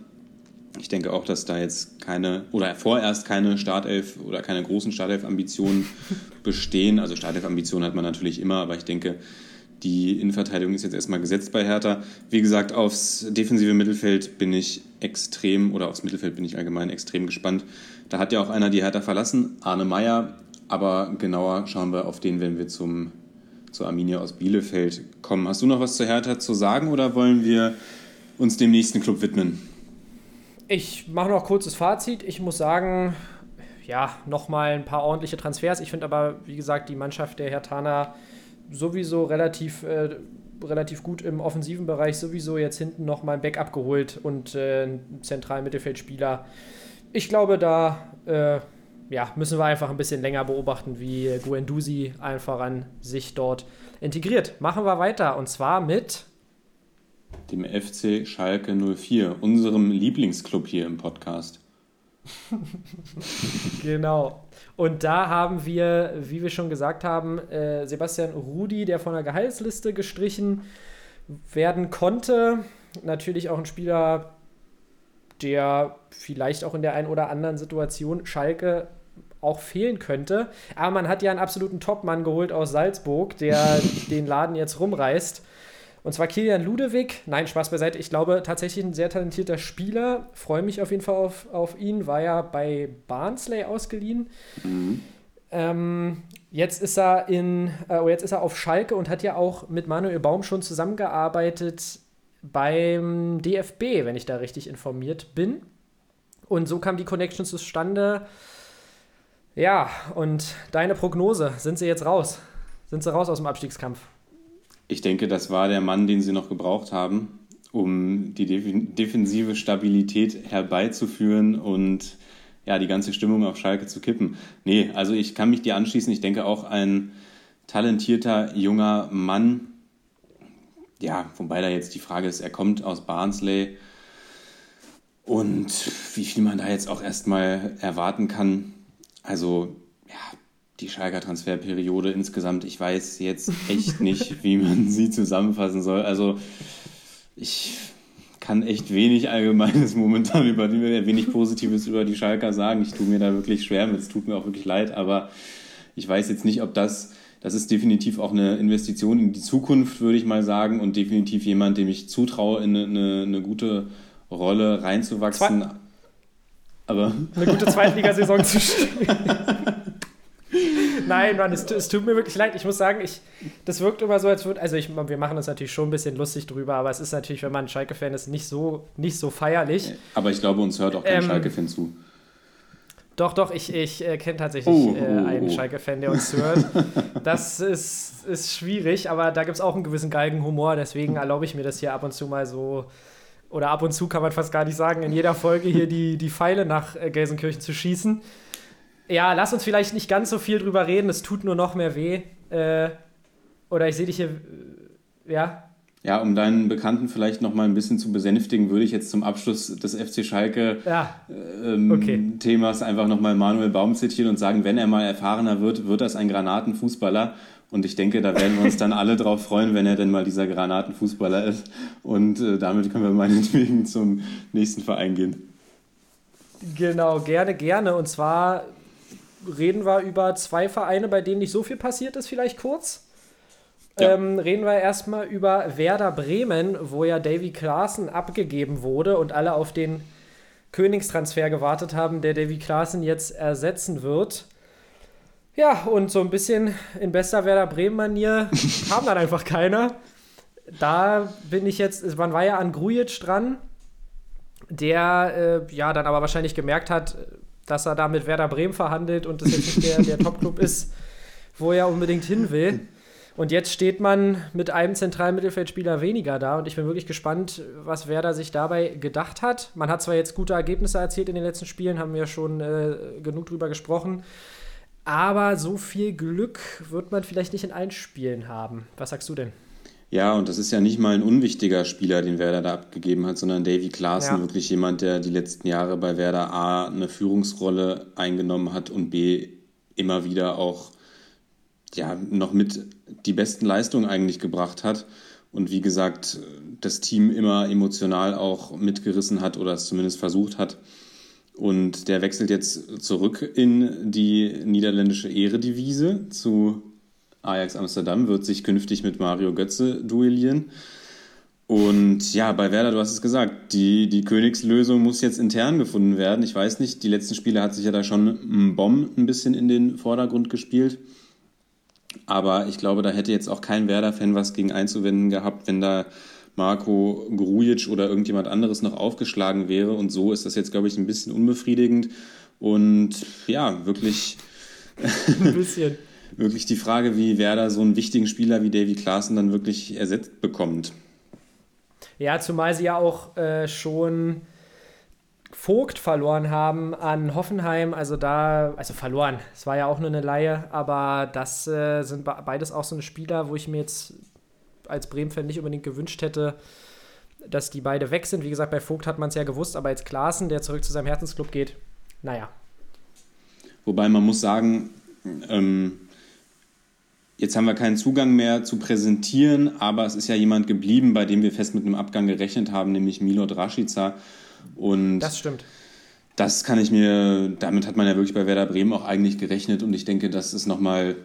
D: Ich denke auch, dass da jetzt keine oder vorerst keine Startelf oder keine großen Startelf-Ambitionen bestehen. Also Startelf-Ambitionen hat man natürlich immer, aber ich denke, die Innenverteidigung ist jetzt erstmal gesetzt bei Hertha. Wie gesagt, aufs defensive Mittelfeld bin ich extrem, oder aufs Mittelfeld bin ich allgemein extrem gespannt. Da hat ja auch einer die Hertha verlassen, Arne Meyer. Aber genauer schauen wir auf den, wenn wir zum, zur Arminia aus Bielefeld kommen. Hast du noch was zur Hertha zu sagen oder wollen wir uns dem nächsten Club widmen?
C: Ich mache noch kurzes Fazit. Ich muss sagen, ja, nochmal ein paar ordentliche Transfers. Ich finde aber, wie gesagt, die Mannschaft der Hertana sowieso relativ, äh, relativ gut im offensiven Bereich, sowieso jetzt hinten nochmal ein Backup geholt und äh, einen zentralen Mittelfeldspieler. Ich glaube, da äh, ja, müssen wir einfach ein bisschen länger beobachten, wie Guendouzi einfach an sich dort integriert. Machen wir weiter und zwar mit
D: dem FC Schalke 04, unserem Lieblingsclub hier im Podcast.
C: genau. Und da haben wir, wie wir schon gesagt haben, äh, Sebastian Rudi, der von der Gehaltsliste gestrichen werden konnte. Natürlich auch ein Spieler, der vielleicht auch in der einen oder anderen Situation Schalke auch fehlen könnte. Aber man hat ja einen absoluten Topmann geholt aus Salzburg, der den Laden jetzt rumreißt. Und zwar Kilian Ludewig. Nein, Spaß beiseite. Ich glaube, tatsächlich ein sehr talentierter Spieler. Freue mich auf jeden Fall auf, auf ihn. War ja bei Barnsley ausgeliehen. Mhm. Ähm, jetzt ist er in, äh, oh, jetzt ist er auf Schalke und hat ja auch mit Manuel Baum schon zusammengearbeitet beim DFB, wenn ich da richtig informiert bin. Und so kam die Connection zustande. Ja, und deine Prognose, sind sie jetzt raus? Sind sie raus aus dem Abstiegskampf?
D: ich denke, das war der Mann, den sie noch gebraucht haben, um die defensive Stabilität herbeizuführen und ja, die ganze Stimmung auf Schalke zu kippen. Nee, also ich kann mich dir anschließen. Ich denke auch ein talentierter junger Mann. Ja, wobei da jetzt die Frage ist, er kommt aus Barnsley. Und wie viel man da jetzt auch erstmal erwarten kann. Also, ja, die Schalker Transferperiode insgesamt, ich weiß jetzt echt nicht, wie man sie zusammenfassen soll. Also, ich kann echt wenig Allgemeines momentan über die, wenig Positives über die Schalker sagen. Ich tue mir da wirklich schwer mit. Es tut mir auch wirklich leid, aber ich weiß jetzt nicht, ob das, das ist definitiv auch eine Investition in die Zukunft, würde ich mal sagen, und definitiv jemand, dem ich zutraue, in eine, eine, gute Rolle reinzuwachsen. Zwei
C: aber eine gute Zweitligasaison zu spielen. Nein, Mann, es, es, tut mir wirklich leid. Ich muss sagen, ich, das wirkt immer so, als würde. Also, ich, wir machen uns natürlich schon ein bisschen lustig drüber, aber es ist natürlich, wenn man ein Schalke-Fan ist, nicht so, nicht so feierlich.
D: Aber ich glaube, uns hört auch kein ähm, Schalke-Fan zu.
C: Doch, doch, ich, ich äh, kenne tatsächlich oh, äh, einen oh. Schalke-Fan, der uns zuhört. Das ist, ist schwierig, aber da gibt es auch einen gewissen Galgenhumor, deswegen erlaube ich mir das hier ab und zu mal so, oder ab und zu kann man fast gar nicht sagen, in jeder Folge hier die, die Pfeile nach äh, Gelsenkirchen zu schießen. Ja, lass uns vielleicht nicht ganz so viel drüber reden, es tut nur noch mehr weh. Äh, oder ich sehe dich hier, äh, ja.
D: Ja, um deinen Bekannten vielleicht noch mal ein bisschen zu besänftigen, würde ich jetzt zum Abschluss des FC Schalke ja. ähm, okay. Themas einfach noch mal Manuel Baum zitieren und sagen, wenn er mal erfahrener wird, wird das ein Granatenfußballer. Und ich denke, da werden wir uns dann alle drauf freuen, wenn er denn mal dieser Granatenfußballer ist. Und äh, damit können wir meinetwegen zum nächsten Verein gehen.
C: Genau, gerne, gerne. Und zwar reden wir über zwei Vereine, bei denen nicht so viel passiert ist, vielleicht kurz. Ja. Ähm, reden wir erstmal über Werder Bremen, wo ja Davy Klaassen abgegeben wurde und alle auf den Königstransfer gewartet haben, der Davy Klaassen jetzt ersetzen wird. Ja, und so ein bisschen in bester Werder Bremen-Manier kam dann einfach keiner. Da bin ich jetzt, man war ja an Grujic dran, der äh, ja dann aber wahrscheinlich gemerkt hat, dass er da mit Werder Bremen verhandelt und das jetzt nicht der, der Top-Club ist, wo er unbedingt hin will. Und jetzt steht man mit einem zentralen Mittelfeldspieler weniger da und ich bin wirklich gespannt, was Werder sich dabei gedacht hat. Man hat zwar jetzt gute Ergebnisse erzielt in den letzten Spielen, haben wir schon äh, genug drüber gesprochen, aber so viel Glück wird man vielleicht nicht in allen Spielen haben. Was sagst du denn?
D: Ja, und das ist ja nicht mal ein unwichtiger Spieler, den Werder da abgegeben hat, sondern Davy Klaassen, ja. wirklich jemand, der die letzten Jahre bei Werder A eine Führungsrolle eingenommen hat und B immer wieder auch ja, noch mit die besten Leistungen eigentlich gebracht hat. Und wie gesagt, das Team immer emotional auch mitgerissen hat oder es zumindest versucht hat. Und der wechselt jetzt zurück in die niederländische Ehredivise zu Ajax Amsterdam wird sich künftig mit Mario Götze duellieren. Und ja, bei Werder, du hast es gesagt, die, die Königslösung muss jetzt intern gefunden werden. Ich weiß nicht, die letzten Spiele hat sich ja da schon ein Bomb ein bisschen in den Vordergrund gespielt. Aber ich glaube, da hätte jetzt auch kein Werder-Fan was gegen einzuwenden gehabt, wenn da Marco Grujic oder irgendjemand anderes noch aufgeschlagen wäre. Und so ist das jetzt, glaube ich, ein bisschen unbefriedigend. Und ja, wirklich. Ein bisschen wirklich die Frage, wie Werder so einen wichtigen Spieler wie Davy Klaassen dann wirklich ersetzt bekommt.
C: Ja, zumal sie ja auch äh, schon Vogt verloren haben an Hoffenheim. Also da, also verloren. Es war ja auch nur eine Laie, aber das äh, sind beides auch so eine Spieler, wo ich mir jetzt als Bremen-Fan nicht unbedingt gewünscht hätte, dass die beide weg sind. Wie gesagt, bei Vogt hat man es ja gewusst, aber jetzt Klaassen, der zurück zu seinem Herzensclub geht, naja.
D: Wobei man muss sagen, ähm, Jetzt haben wir keinen Zugang mehr zu präsentieren, aber es ist ja jemand geblieben, bei dem wir fest mit einem Abgang gerechnet haben, nämlich Milot Rashica. Und
C: das stimmt.
D: Das kann ich mir, damit hat man ja wirklich bei Werder Bremen auch eigentlich gerechnet und ich denke, das ist nochmal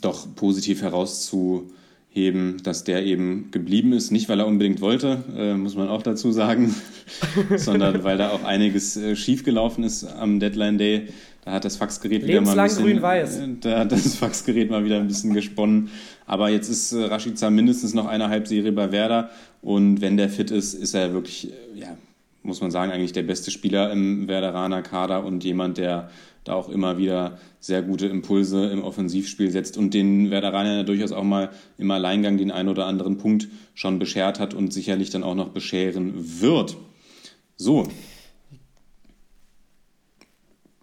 D: doch positiv herauszuheben, dass der eben geblieben ist. Nicht, weil er unbedingt wollte, äh, muss man auch dazu sagen, sondern weil da auch einiges äh, schiefgelaufen ist am Deadline Day. Da hat das Faxgerät wieder mal ein bisschen, grün-weiß. Da hat das Faxgerät mal wieder ein bisschen gesponnen. Aber jetzt ist äh, Rashica mindestens noch eine Halbserie bei Werder. Und wenn der fit ist, ist er wirklich, äh, ja, muss man sagen, eigentlich der beste Spieler im Werderaner Kader und jemand, der da auch immer wieder sehr gute Impulse im Offensivspiel setzt und den Werderaner ja durchaus auch mal im Alleingang den einen oder anderen Punkt schon beschert hat und sicherlich dann auch noch bescheren wird. So.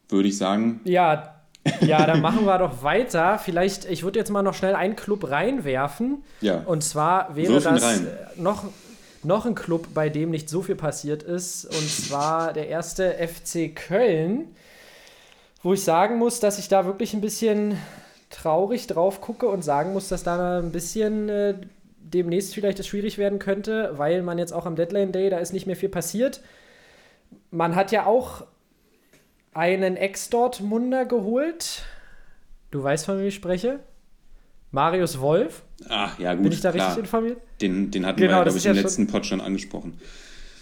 D: Würde ich sagen.
C: Ja, ja, dann machen wir doch weiter. Vielleicht, ich würde jetzt mal noch schnell einen Club reinwerfen.
D: Ja.
C: Und zwar wäre
D: Wirf ihn
C: das
D: rein.
C: äh, noch, noch ein Club, bei dem nicht so viel passiert ist. Und zwar der erste FC Köln, wo ich sagen muss, dass ich da wirklich ein bisschen traurig drauf gucke und sagen muss, dass da ein bisschen äh, demnächst vielleicht es schwierig werden könnte, weil man jetzt auch am Deadline Day, da ist nicht mehr viel passiert. Man hat ja auch einen Ex-Dortmunder geholt. Du weißt, von wem ich spreche? Marius Wolf.
D: Ah, ja, gut.
C: Bin ich da
D: klar.
C: richtig informiert?
D: Den, den hatten
C: Genau,
D: wir, glaube ich, im letzten Pod schon angesprochen.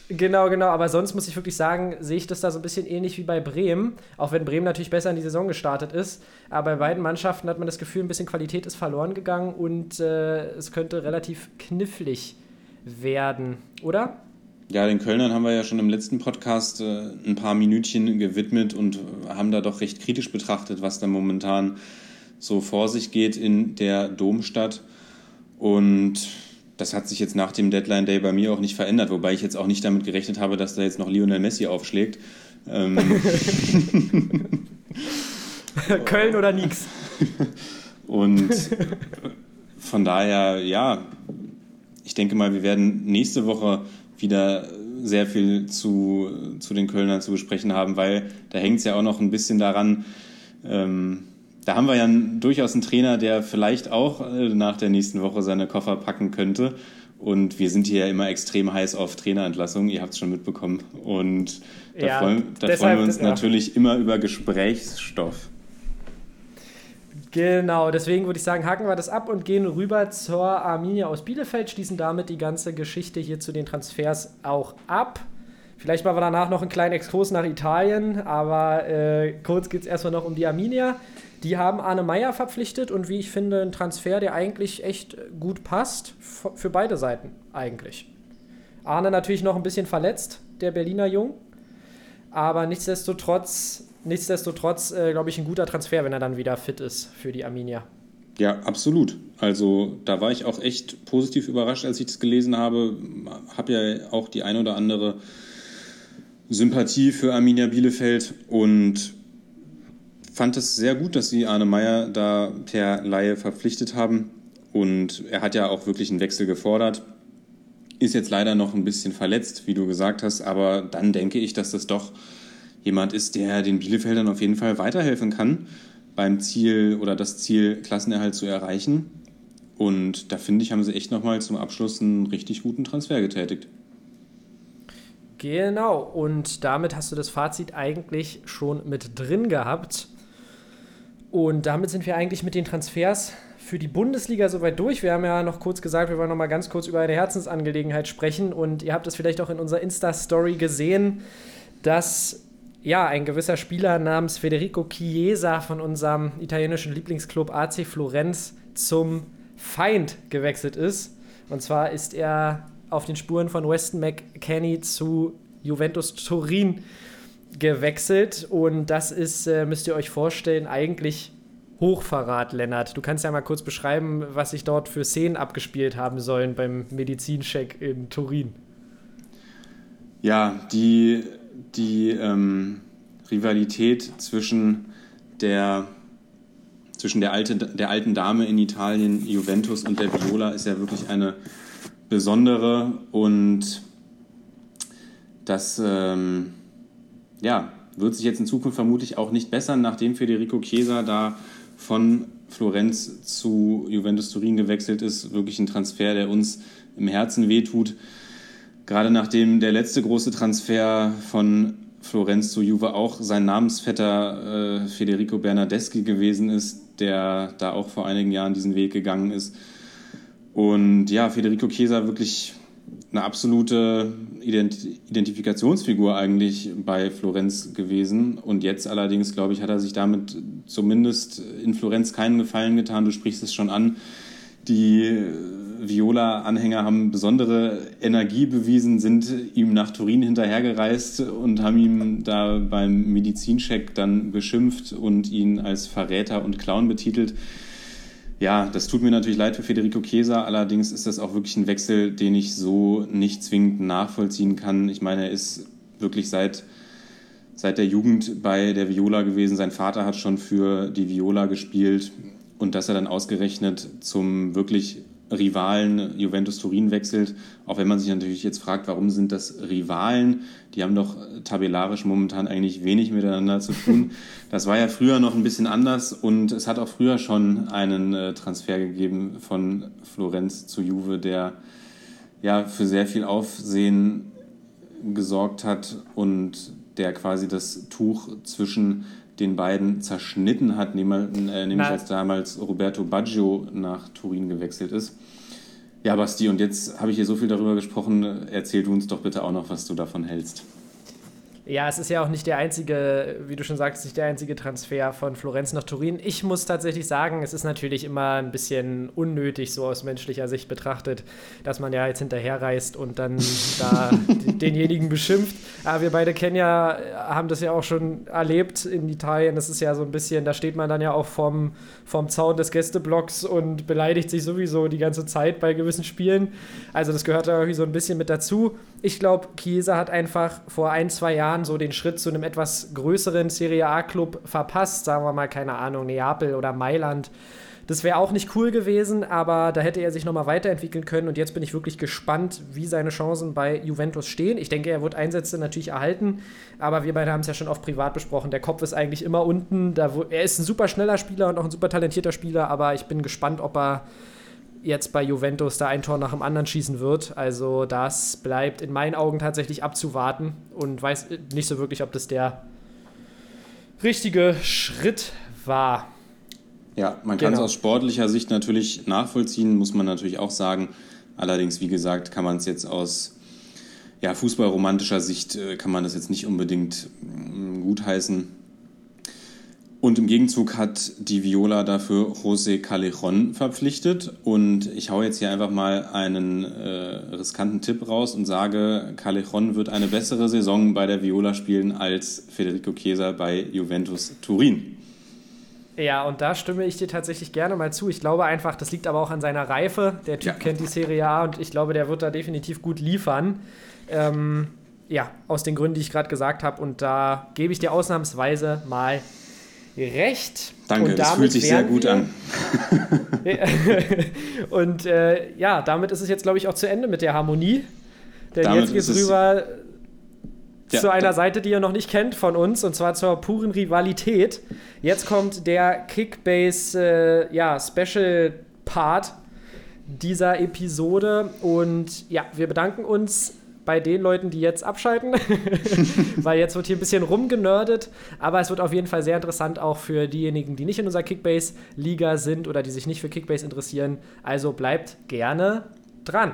C: Genau, genau. Aber sonst muss ich wirklich sagen, sehe ich das da so ein bisschen ähnlich wie bei Bremen. Auch wenn Bremen natürlich besser in die Saison gestartet ist. Aber bei beiden Mannschaften hat man das Gefühl, ein bisschen Qualität ist verloren gegangen und äh, es könnte relativ knifflig werden, oder?
D: Ja, den Kölnern haben wir ja schon im letzten Podcast äh, ein paar Minütchen gewidmet und haben da doch recht kritisch betrachtet, was da momentan so vor sich geht in der Domstadt. Und das hat sich jetzt nach dem Deadline Day bei mir auch nicht verändert, wobei ich jetzt auch nicht damit gerechnet habe, dass da jetzt noch Lionel Messi aufschlägt. Ähm,
C: Köln oder nix.
D: Und von daher, ja, ich denke mal, wir werden nächste Woche wieder sehr viel zu, zu den Kölnern zu besprechen haben, weil da hängt es ja auch noch ein bisschen daran, ähm, da haben wir ja durchaus einen Trainer, der vielleicht auch äh, nach der nächsten Woche seine Koffer packen könnte. Und wir sind hier ja immer extrem heiß auf Trainerentlassungen, ihr habt es schon mitbekommen. Und da,
C: Ja,
D: freuen, da
C: deshalb-
D: freuen wir uns natürlich immer über Gesprächsstoff.
C: Genau, deswegen würde ich sagen, haken wir das ab und gehen rüber zur Arminia aus Bielefeld, schließen damit die ganze Geschichte hier zu den Transfers auch ab. Vielleicht machen wir danach noch einen kleinen Exkurs nach Italien, aber äh, kurz geht es erstmal noch um die Arminia. Die haben Arne Meyer verpflichtet und wie ich finde, ein Transfer, der eigentlich echt gut passt, für beide Seiten eigentlich. Arne natürlich noch ein bisschen verletzt, der Berliner Jung, aber nichtsdestotrotz, nichtsdestotrotz äh, glaube ich, ein guter Transfer, wenn er dann wieder fit ist für die Arminia.
D: Ja, absolut. Also da war ich auch echt positiv überrascht, als ich das gelesen habe. Habe ja auch die ein oder andere Sympathie für Arminia Bielefeld und fand es sehr gut, dass sie Arne Meyer da per Laie verpflichtet haben. Und er hat ja auch wirklich einen Wechsel gefordert. Ist jetzt leider noch ein bisschen verletzt, wie du gesagt hast, aber dann denke ich, dass das doch jemand ist, der den Bielefeldern auf jeden Fall weiterhelfen kann, beim Ziel oder das Ziel Klassenerhalt zu erreichen. Und da finde ich, haben sie echt nochmal zum Abschluss einen richtig guten Transfer getätigt.
C: Genau, und damit hast du das Fazit eigentlich schon mit drin gehabt. Und damit sind wir eigentlich mit den Transfers für die Bundesliga soweit durch. Wir haben ja noch kurz gesagt, wir wollen noch mal ganz kurz über eine Herzensangelegenheit sprechen. Und ihr habt es vielleicht auch in unserer Insta-Story gesehen, dass ja, ein gewisser Spieler namens Federico Chiesa von unserem italienischen Lieblingsclub AC Florenz zum Feind gewechselt ist. Und zwar ist er auf den Spuren von Weston McKenney zu Juventus Turin gewechselt. Und das ist, äh, müsst ihr euch vorstellen, eigentlich Hochverrat, Lennart. Du kannst ja mal kurz beschreiben, was sich dort für Szenen abgespielt haben sollen beim Medizincheck in Turin.
D: Ja, die, die ähm, Rivalität zwischen der, zwischen der, alte, der alten Dame in Italien, Juventus, und der Viola ist ja wirklich eine besondere und das ähm, ja, wird sich jetzt in Zukunft vermutlich auch nicht bessern, nachdem Federico Chiesa da von Florenz zu Juventus Turin gewechselt ist. Wirklich ein Transfer, der uns im Herzen wehtut. Gerade nachdem der letzte große Transfer von Florenz zu Juve auch sein Namensvetter äh, Federico Bernardeschi gewesen ist, der da auch vor einigen Jahren diesen Weg gegangen ist. Und ja, Federico Chiesa wirklich eine absolute Ident Identifikationsfigur eigentlich bei Florenz gewesen. Und jetzt allerdings, glaube ich, hat er sich damit zumindest in Florenz keinen Gefallen getan. Du sprichst es schon an. Die Viola-Anhänger haben besondere Energie bewiesen, sind ihm nach Turin hinterhergereist und haben ihm da beim Medizincheck dann beschimpft und ihn als Verräter und Clown betitelt. Ja, das tut mir natürlich leid für Federico Chiesa, allerdings ist das auch wirklich ein Wechsel, den ich so nicht zwingend nachvollziehen kann. Ich meine, er ist wirklich seit, seit der Jugend bei der Viola gewesen. Sein Vater hat schon für die Viola gespielt und dass er dann ausgerechnet zum wirklich Rivalen Juventus Turin wechselt, auch wenn man sich natürlich jetzt fragt, warum sind das Rivalen? Die haben doch tabellarisch momentan eigentlich wenig miteinander zu tun. Das war ja früher noch ein bisschen anders und es hat auch früher schon einen äh, Transfer gegeben von Florenz zu Juve, der ja für sehr viel Aufsehen gesorgt hat und der quasi das Tuch zwischen den beiden zerschnitten hat, nämlich, äh, nämlich als damals Roberto Baggio nach Turin gewechselt ist. Ja, Basti, und jetzt habe ich hier so viel darüber gesprochen. Erzähl du uns doch bitte auch noch, was du davon hältst.
C: Ja, es ist ja auch nicht der einzige, wie du schon sagst, nicht der einzige Transfer von Florenz nach Turin. Ich muss tatsächlich sagen, es ist natürlich immer ein bisschen unnötig, so aus menschlicher Sicht betrachtet, dass man ja jetzt hinterherreist und dann da denjenigen beschimpft. Aber wir beide kennen ja, haben das ja auch schon erlebt in Italien. Das ist ja so ein bisschen, da steht man dann ja auch vom, vom Zaun des Gästeblocks und beleidigt sich sowieso die ganze Zeit bei gewissen Spielen. Also das gehört da irgendwie so ein bisschen mit dazu. Ich glaube, Chiesa hat einfach vor ein, zwei Jahren so den Schritt zu einem etwas größeren Serie A-Club verpasst, sagen wir mal, keine Ahnung, Neapel oder Mailand. Das wäre auch nicht cool gewesen, aber da hätte er sich nochmal weiterentwickeln können. Und jetzt bin ich wirklich gespannt, wie seine Chancen bei Juventus stehen. Ich denke, er wird Einsätze natürlich erhalten, aber wir beide haben es ja schon oft privat besprochen. Der Kopf ist eigentlich immer unten. Er ist ein super schneller Spieler und auch ein super talentierter Spieler, aber ich bin gespannt, ob er jetzt bei Juventus da ein Tor nach dem anderen schießen wird. Also das bleibt in meinen Augen tatsächlich abzuwarten und weiß nicht so wirklich, ob das der richtige Schritt war.
D: Ja, man kann es genau. aus sportlicher Sicht natürlich nachvollziehen, muss man natürlich auch sagen. Allerdings, wie gesagt, kann man es jetzt aus ja, fußballromantischer Sicht, äh, kann man das jetzt nicht unbedingt mm, gutheißen. Und im Gegenzug hat die Viola dafür José Callejon verpflichtet. Und ich haue jetzt hier einfach mal einen äh, riskanten Tipp raus und sage, Callejon wird eine bessere Saison bei der Viola spielen als Federico Chiesa bei Juventus Turin.
C: Ja, und da stimme ich dir tatsächlich gerne mal zu. Ich glaube einfach, das liegt aber auch an seiner Reife. Der Typ ja. kennt die Serie A und ich glaube, der wird da definitiv gut liefern. Ähm, ja, aus den Gründen, die ich gerade gesagt habe. Und da gebe ich dir ausnahmsweise mal recht.
D: Danke, das fühlt sich sehr gut an.
C: und äh, ja, damit ist es jetzt, glaube ich, auch zu Ende mit der Harmonie. Denn damit jetzt geht es rüber ja, zu einer Seite, die ihr noch nicht kennt von uns, und zwar zur puren Rivalität. Jetzt kommt der Kickbase äh, ja, Special Part dieser Episode. Und ja, wir bedanken uns bei den Leuten, die jetzt abschalten, weil jetzt wird hier ein bisschen rumgenördet, aber es wird auf jeden Fall sehr interessant auch für diejenigen, die nicht in unserer Kickbase-Liga sind oder die sich nicht für Kickbase interessieren. Also bleibt gerne dran.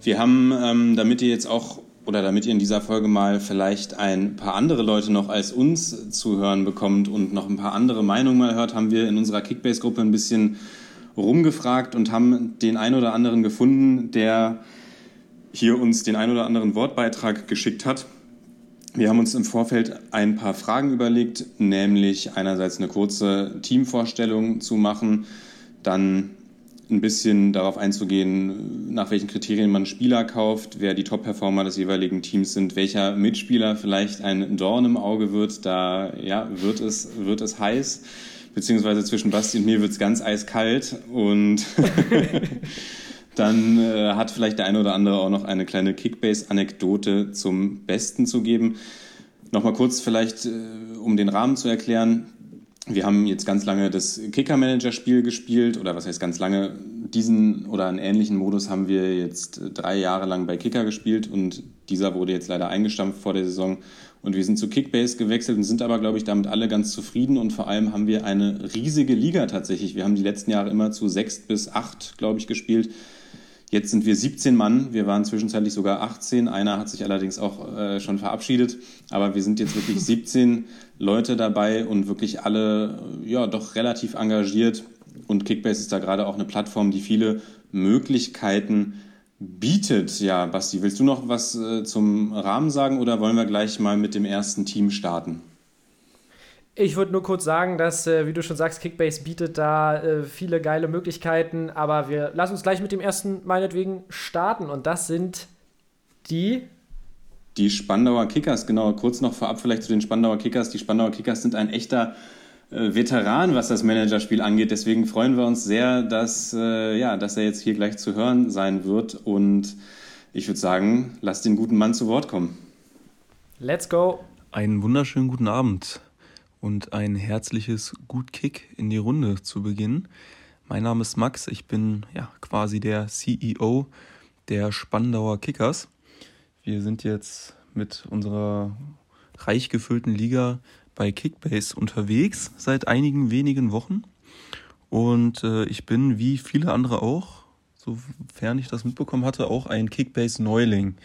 D: Wir haben, ähm, damit ihr jetzt auch oder damit ihr in dieser Folge mal vielleicht ein paar andere Leute noch als uns zu hören bekommt und noch ein paar andere Meinungen mal hört, haben wir in unserer Kickbase-Gruppe ein bisschen rumgefragt und haben den ein oder anderen gefunden, der hier uns den ein oder anderen Wortbeitrag geschickt hat. Wir haben uns im Vorfeld ein paar Fragen überlegt, nämlich einerseits eine kurze Teamvorstellung zu machen, dann ein bisschen darauf einzugehen, nach welchen Kriterien man Spieler kauft, wer die Top-Performer des jeweiligen Teams sind, welcher Mitspieler vielleicht ein Dorn im Auge wird, da ja, wird, es, wird es heiß beziehungsweise zwischen Basti und mir wird es ganz eiskalt und dann äh, hat vielleicht der eine oder andere auch noch eine kleine Kickbase-Anekdote zum Besten zu geben. Nochmal kurz vielleicht, äh, um den Rahmen zu erklären. Wir haben jetzt ganz lange das Kicker-Manager-Spiel gespielt oder was heißt ganz lange? Diesen oder einen ähnlichen Modus haben wir jetzt drei Jahre lang bei Kicker gespielt und dieser wurde jetzt leider eingestampft vor der Saison und wir sind zu Kickbase gewechselt und sind aber, glaube ich, damit alle ganz zufrieden. Und vor allem haben wir eine riesige Liga tatsächlich. Wir haben die letzten Jahre immer zu sechs bis acht, glaube ich, gespielt. Jetzt sind wir 17 Mann, wir waren zwischenzeitlich sogar 18, einer hat sich allerdings auch äh, schon verabschiedet, aber wir sind jetzt wirklich 17 Leute dabei und wirklich alle ja doch relativ engagiert und Kickbase ist da gerade auch eine Plattform, die viele Möglichkeiten bietet. Ja, Basti, willst du noch was äh, zum Rahmen sagen oder wollen wir gleich mal mit dem ersten Team starten?
C: Ich würde nur kurz sagen, dass, äh, wie du schon sagst, Kickbase bietet da äh, viele geile Möglichkeiten, aber wir lassen uns gleich mit dem ersten meinetwegen starten und das sind die.
D: Die Spandauer Kickers, genau. Kurz noch vorab vielleicht zu den Spandauer Kickers. Die Spandauer Kickers sind ein echter Veteran, was das Managerspiel angeht. Deswegen freuen wir uns sehr, dass, äh, ja, dass er jetzt hier gleich zu hören sein wird. Und ich würde sagen, lass den guten Mann zu Wort kommen.
C: Let's go.
E: Einen wunderschönen guten Abend und ein herzliches Gut Kick in die Runde zu Beginn. Mein Name ist Max, ich bin ja quasi der CEO der Spandauer Kickers. Wir sind jetzt mit unserer reich gefüllten Liga bei Kickbase unterwegs seit einigen wenigen Wochen. Und äh, ich bin wie viele andere auch, sofern ich das mitbekommen hatte, auch ein Kickbase-Neuling.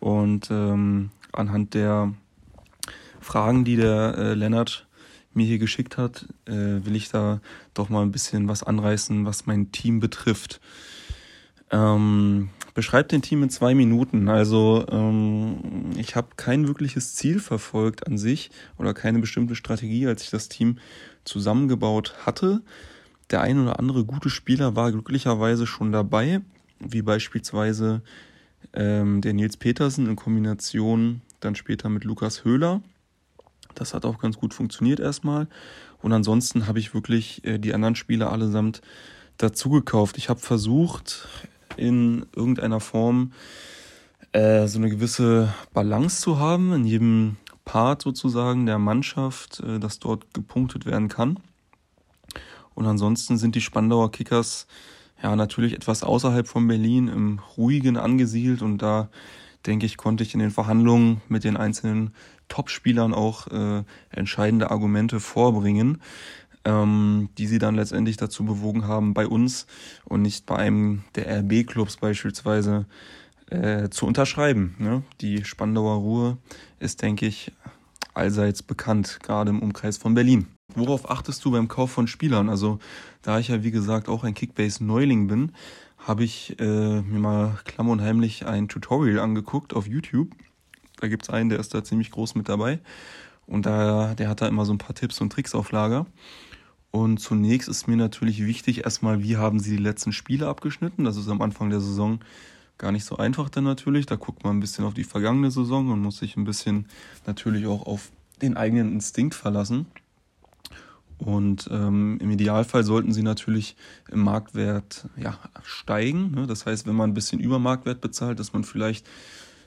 E: Und ähm, anhand der Fragen, die der äh, Lennart mir hier geschickt hat, äh, will ich da doch mal ein bisschen was anreißen, was mein Team betrifft. Ähm, beschreibt den Team in zwei Minuten. Also ähm, ich habe kein wirkliches Ziel verfolgt an sich oder keine bestimmte Strategie, als ich das Team zusammengebaut hatte. Der ein oder andere gute Spieler war glücklicherweise schon dabei, wie beispielsweise ähm, der Nils Petersen in Kombination dann später mit Lukas Höhler. Das hat auch ganz gut funktioniert erstmal. Und ansonsten habe ich wirklich äh, die anderen Spieler allesamt dazu gekauft. Ich habe versucht, in irgendeiner Form äh, so eine gewisse Balance zu haben, in jedem Part sozusagen der Mannschaft, äh, dass dort gepunktet werden kann. Und ansonsten sind die Spandauer Kickers ja natürlich etwas außerhalb von Berlin im Ruhigen angesiedelt und da denke ich, konnte ich in den Verhandlungen mit den einzelnen Top-Spielern auch äh, entscheidende Argumente vorbringen, ähm, die sie dann letztendlich dazu bewogen haben, bei uns und nicht bei einem der RB-Clubs beispielsweise äh, zu unterschreiben. Ne? Die Spandauer Ruhe ist, denke ich, allseits bekannt, gerade im Umkreis von Berlin. Worauf achtest du beim Kauf von Spielern? Also, da ich ja wie gesagt auch ein Kickbase-Neuling bin, habe ich äh, mir mal klamm und heimlich ein Tutorial angeguckt auf YouTube da gibt es einen, der ist da ziemlich groß mit dabei. Und da, der hat da immer so ein paar Tipps und Tricks auf Lager. Und zunächst ist mir natürlich wichtig, erstmal, wie haben sie die letzten Spiele abgeschnitten? Das ist am Anfang der Saison gar nicht so einfach dann natürlich. Da guckt man ein bisschen auf die vergangene Saison und muss sich ein bisschen natürlich auch auf den eigenen Instinkt verlassen. Und ähm, im Idealfall sollten sie natürlich im Marktwert ja, steigen. Ne? Das heißt, wenn man ein bisschen über Marktwert bezahlt, dass man vielleicht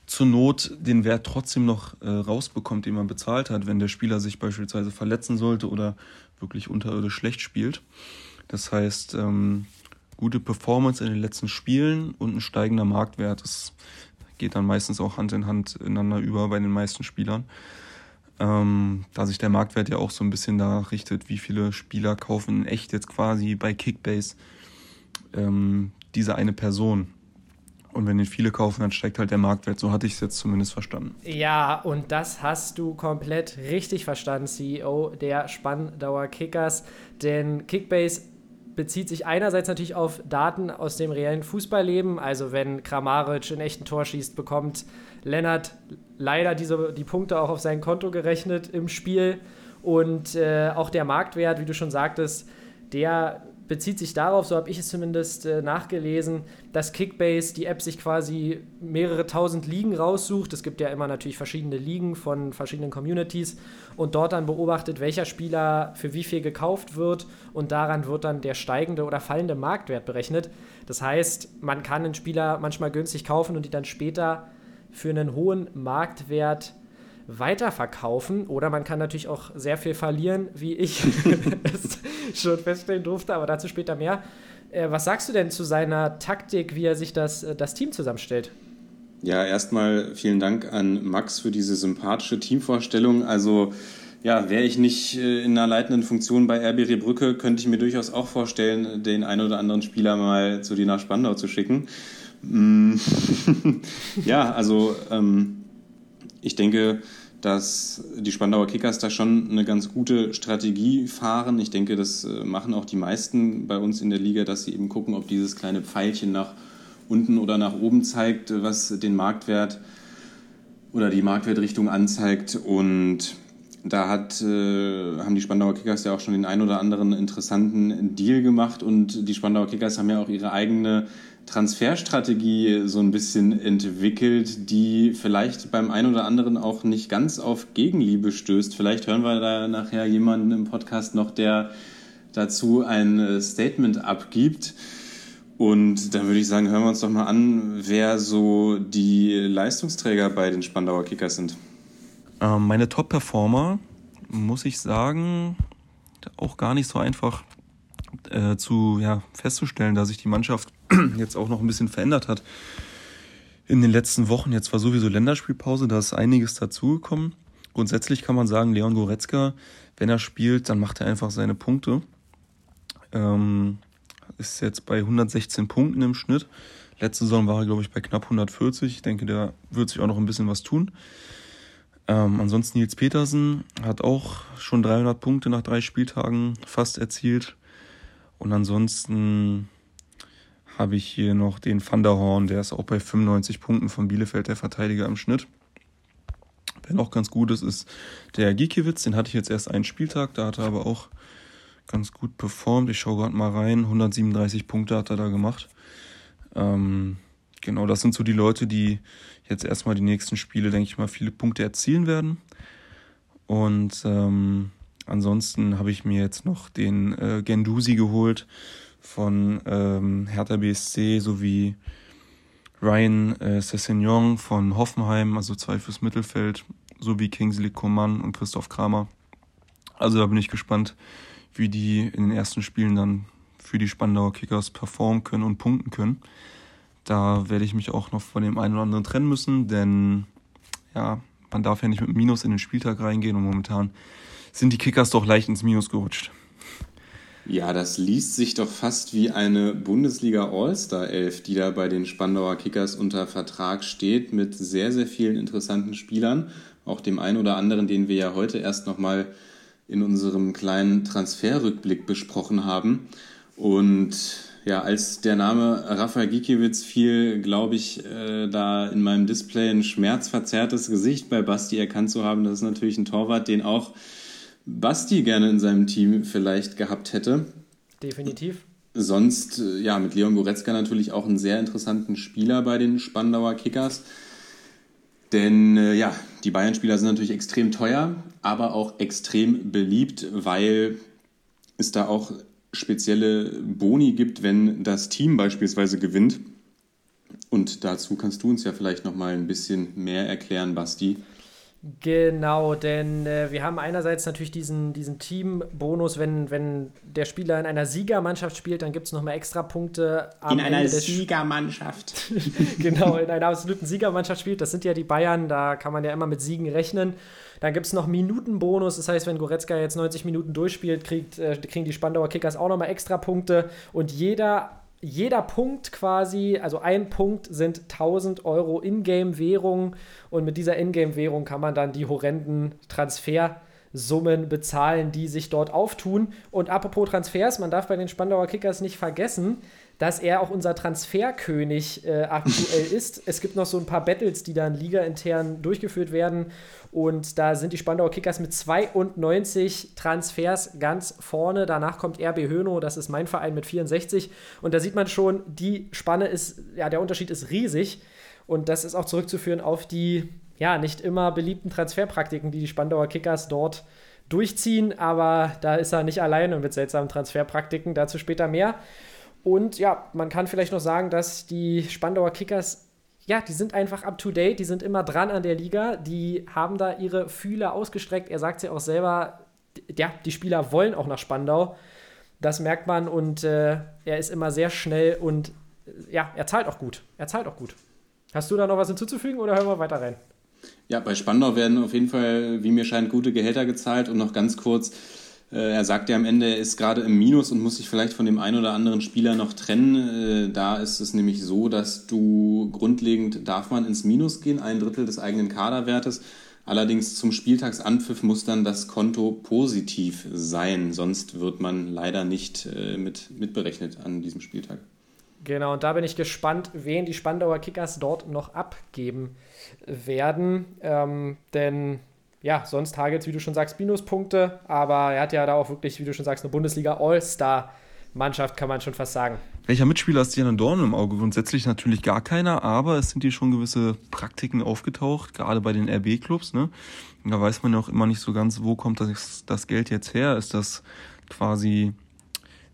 E: zur Not den Wert trotzdem noch äh, rausbekommt, den man bezahlt hat, wenn der Spieler sich beispielsweise verletzen sollte oder wirklich unterirdisch schlecht spielt. Das heißt, ähm, gute Performance in den letzten Spielen und ein steigender Marktwert. Das geht dann meistens auch Hand in Hand ineinander über bei den meisten Spielern. Ähm, da sich der Marktwert ja auch so ein bisschen da richtet, wie viele Spieler kaufen echt jetzt quasi bei Kickbase ähm, diese eine Person. Und wenn den viele kaufen, dann steigt halt der Marktwert. So hatte ich es jetzt zumindest verstanden.
C: Ja, und das hast du komplett richtig verstanden, CEO der Spandauer Kickers. Denn Kickbase bezieht sich einerseits natürlich auf Daten aus dem reellen Fußballleben. Also wenn Kramaric in echten Tor schießt, bekommt Lennart leider diese, die Punkte auch auf sein Konto gerechnet im Spiel. Und äh, auch der Marktwert, wie du schon sagtest, der bezieht sich darauf, so habe ich es zumindest äh, nachgelesen, dass Kickbase, die App, sich quasi mehrere tausend Ligen raussucht. Es gibt ja immer natürlich verschiedene Ligen von verschiedenen Communities und dort dann beobachtet, welcher Spieler für wie viel gekauft wird und daran wird dann der steigende oder fallende Marktwert berechnet. Das heißt, man kann einen Spieler manchmal günstig kaufen und die dann später für einen hohen Marktwert weiterverkaufen. Oder man kann natürlich auch sehr viel verlieren, wie ich es schon feststellen durfte, aber dazu später mehr. Äh, was sagst du denn zu seiner Taktik, wie er sich das, äh, das Team zusammenstellt?
D: Ja, erstmal vielen Dank an Max für diese sympathische Teamvorstellung. Also ja, wäre ich nicht äh, in einer leitenden Funktion bei RB Rebrücke, könnte ich mir durchaus auch vorstellen, den einen oder anderen Spieler mal zu dir nach Spandau zu schicken. Mm, ja, also ähm, ich denke, dass die Spandauer Kickers da schon eine ganz gute Strategie fahren. Ich denke, das äh, machen auch die meisten bei uns in der Liga, dass sie eben gucken, ob dieses kleine Pfeilchen nach unten oder nach oben zeigt, was den Marktwert oder die Marktwertrichtung anzeigt. Und da hat, äh, haben die Spandauer Kickers ja auch schon den ein oder anderen interessanten Deal gemacht und die Spandauer Kickers haben ja auch ihre eigene Transferstrategie so ein bisschen entwickelt, die vielleicht beim einen oder anderen auch nicht ganz auf Gegenliebe stößt. Vielleicht hören wir da nachher jemanden im Podcast noch, der dazu ein äh, Statement abgibt. Und dann würde ich sagen, hören wir uns doch mal an, wer so die Leistungsträger bei den Spandauer Kickers sind.
E: Ähm, meine Top-Performer, muss ich sagen, auch gar nicht so einfach äh, zu ja, festzustellen, da sich die Mannschaft jetzt auch noch ein bisschen verändert hat. In den letzten Wochen, jetzt war sowieso Länderspielpause, da ist einiges dazugekommen. Grundsätzlich kann man sagen, Leon Goretzka, wenn er spielt, dann macht er einfach seine Punkte. Ähm, ist jetzt bei 116 Punkten im Schnitt. Letzte Saison war er, glaube ich, bei knapp 140. Ich denke, der wird sich auch noch ein bisschen was tun. Ähm, ansonsten Nils Petersen hat auch schon 300 Punkte nach drei Spieltagen fast erzielt. Und ansonsten habe ich hier noch den Van der Horn, der ist auch bei 95 Punkten von Bielefeld, der Verteidiger im Schnitt. Wer noch ganz gut ist, ist der Gikiewicz, den hatte ich jetzt erst einen Spieltag, da hat er aber auch ganz gut performt. Ich schaue gerade mal rein, 137 Punkte hat er da gemacht. Ähm, genau, das sind so die Leute, die jetzt erstmal die nächsten Spiele, denke ich mal, viele Punkte erzielen werden. Und ähm, ansonsten habe ich mir jetzt noch den äh, Gendusi geholt von ähm, Hertha BSC sowie Ryan äh, Sessignon von Hoffenheim, also zwei fürs Mittelfeld, sowie Kingsley Coman und Christoph Kramer. Also da bin ich gespannt, wie die in den ersten Spielen dann für die Spandauer Kickers performen können und punkten können. Da werde ich mich auch noch von dem einen oder anderen trennen müssen, denn ja, man darf ja nicht mit Minus in den Spieltag reingehen und momentan sind die Kickers doch leicht ins Minus gerutscht.
D: Ja, das liest sich doch fast wie eine Bundesliga All-Star 11, die da bei den Spandauer Kickers unter Vertrag steht, mit sehr, sehr vielen interessanten Spielern. Auch dem einen oder anderen, den wir ja heute erst nochmal in unserem kleinen Transferrückblick besprochen haben. Und ja, als der Name Rafael Gikiewicz fiel, glaube ich, äh, da in meinem Display ein schmerzverzerrtes Gesicht bei Basti erkannt zu haben. Das ist natürlich ein Torwart, den auch Basti gerne in seinem Team vielleicht gehabt hätte.
C: Definitiv.
D: Sonst, äh, ja, mit Leon Goretzka natürlich auch einen sehr interessanten Spieler bei den Spandauer Kickers. Denn äh, ja, die Bayern-Spieler sind natürlich extrem teuer, aber auch extrem beliebt, weil es da auch spezielle Boni gibt, wenn das Team beispielsweise gewinnt. Und dazu kannst du uns ja vielleicht noch mal ein bisschen mehr erklären, Basti.
C: Genau, denn äh, wir haben einerseits natürlich diesen, diesen Team-Bonus, wenn, wenn der Spieler in einer Siegermannschaft spielt, dann gibt es nochmal extra Punkte.
D: in einer Siegermannschaft.
C: genau, in einer absoluten Siegermannschaft spielt. Das sind ja die Bayern, da kann man ja immer mit Siegen rechnen. Dann gibt es noch Minutenbonus, das heißt, wenn Goretzka jetzt 90 Minuten durchspielt, kriegt, äh, kriegen die Spandauer Kickers auch nochmal extra Punkte. Und jeder jeder Punkt quasi, also ein Punkt sind 1000 Euro Ingame-Währung und mit dieser Ingame-Währung kann man dann die horrenden Transfersummen bezahlen, die sich dort auftun. Und apropos Transfers, man darf bei den Spandauer Kickers nicht vergessen, dass er auch unser Transferkönig äh, aktuell ist. Es gibt noch so ein paar Battles, die dann ligaintern durchgeführt werden. Und da sind die Spandauer Kickers mit 92 Transfers ganz vorne. Danach kommt RB Hönow, das ist mein Verein mit 64. Und da sieht man schon, die Spanne ist, ja, der Unterschied ist riesig. Und das ist auch zurückzuführen auf die, ja, nicht immer beliebten Transferpraktiken, die die Spandauer Kickers dort durchziehen. Aber da ist er nicht alleine mit seltsamen Transferpraktiken. Dazu später mehr. Und ja, man kann vielleicht noch sagen, dass die Spandauer Kickers, ja, die sind einfach up to date, die sind immer dran an der Liga, die haben da ihre Fühler ausgestreckt. Er sagt es ja auch selber, ja, die Spieler wollen auch nach Spandau. Das merkt man und äh, er ist immer sehr schnell und äh, ja, er zahlt auch gut. Er zahlt auch gut. Hast du da noch was hinzuzufügen oder hören wir weiter rein?
D: Ja, bei Spandau werden auf jeden Fall, wie mir scheint, gute Gehälter gezahlt. Und noch ganz kurz, er sagt ja am Ende, er ist gerade im Minus und muss sich vielleicht von dem einen oder anderen Spieler noch trennen. Äh, da ist es nämlich so, dass du grundlegend darf man ins Minus gehen, ein Drittel des eigenen Kaderwertes. Allerdings zum Spieltagsanpfiff muss dann das Konto positiv sein, sonst wird man leider nicht äh, mit, mitberechnet an diesem Spieltag.
C: Genau, und da bin ich gespannt, wen die Spandauer Kickers dort noch abgeben werden. Ähm, denn ja, sonst Hagels, wie du schon sagst, Minuspunkte, aber er hat ja da auch wirklich, wie du schon sagst, eine Bundesliga All-Star. Mannschaft kann man schon fast sagen.
E: Welcher Mitspieler ist dir einen Dorn im Auge? Grundsätzlich natürlich gar keiner, aber es sind hier schon gewisse Praktiken aufgetaucht, gerade bei den RB-Clubs. Ne? Da weiß man ja auch immer nicht so ganz, wo kommt das, das Geld jetzt her? Ist das quasi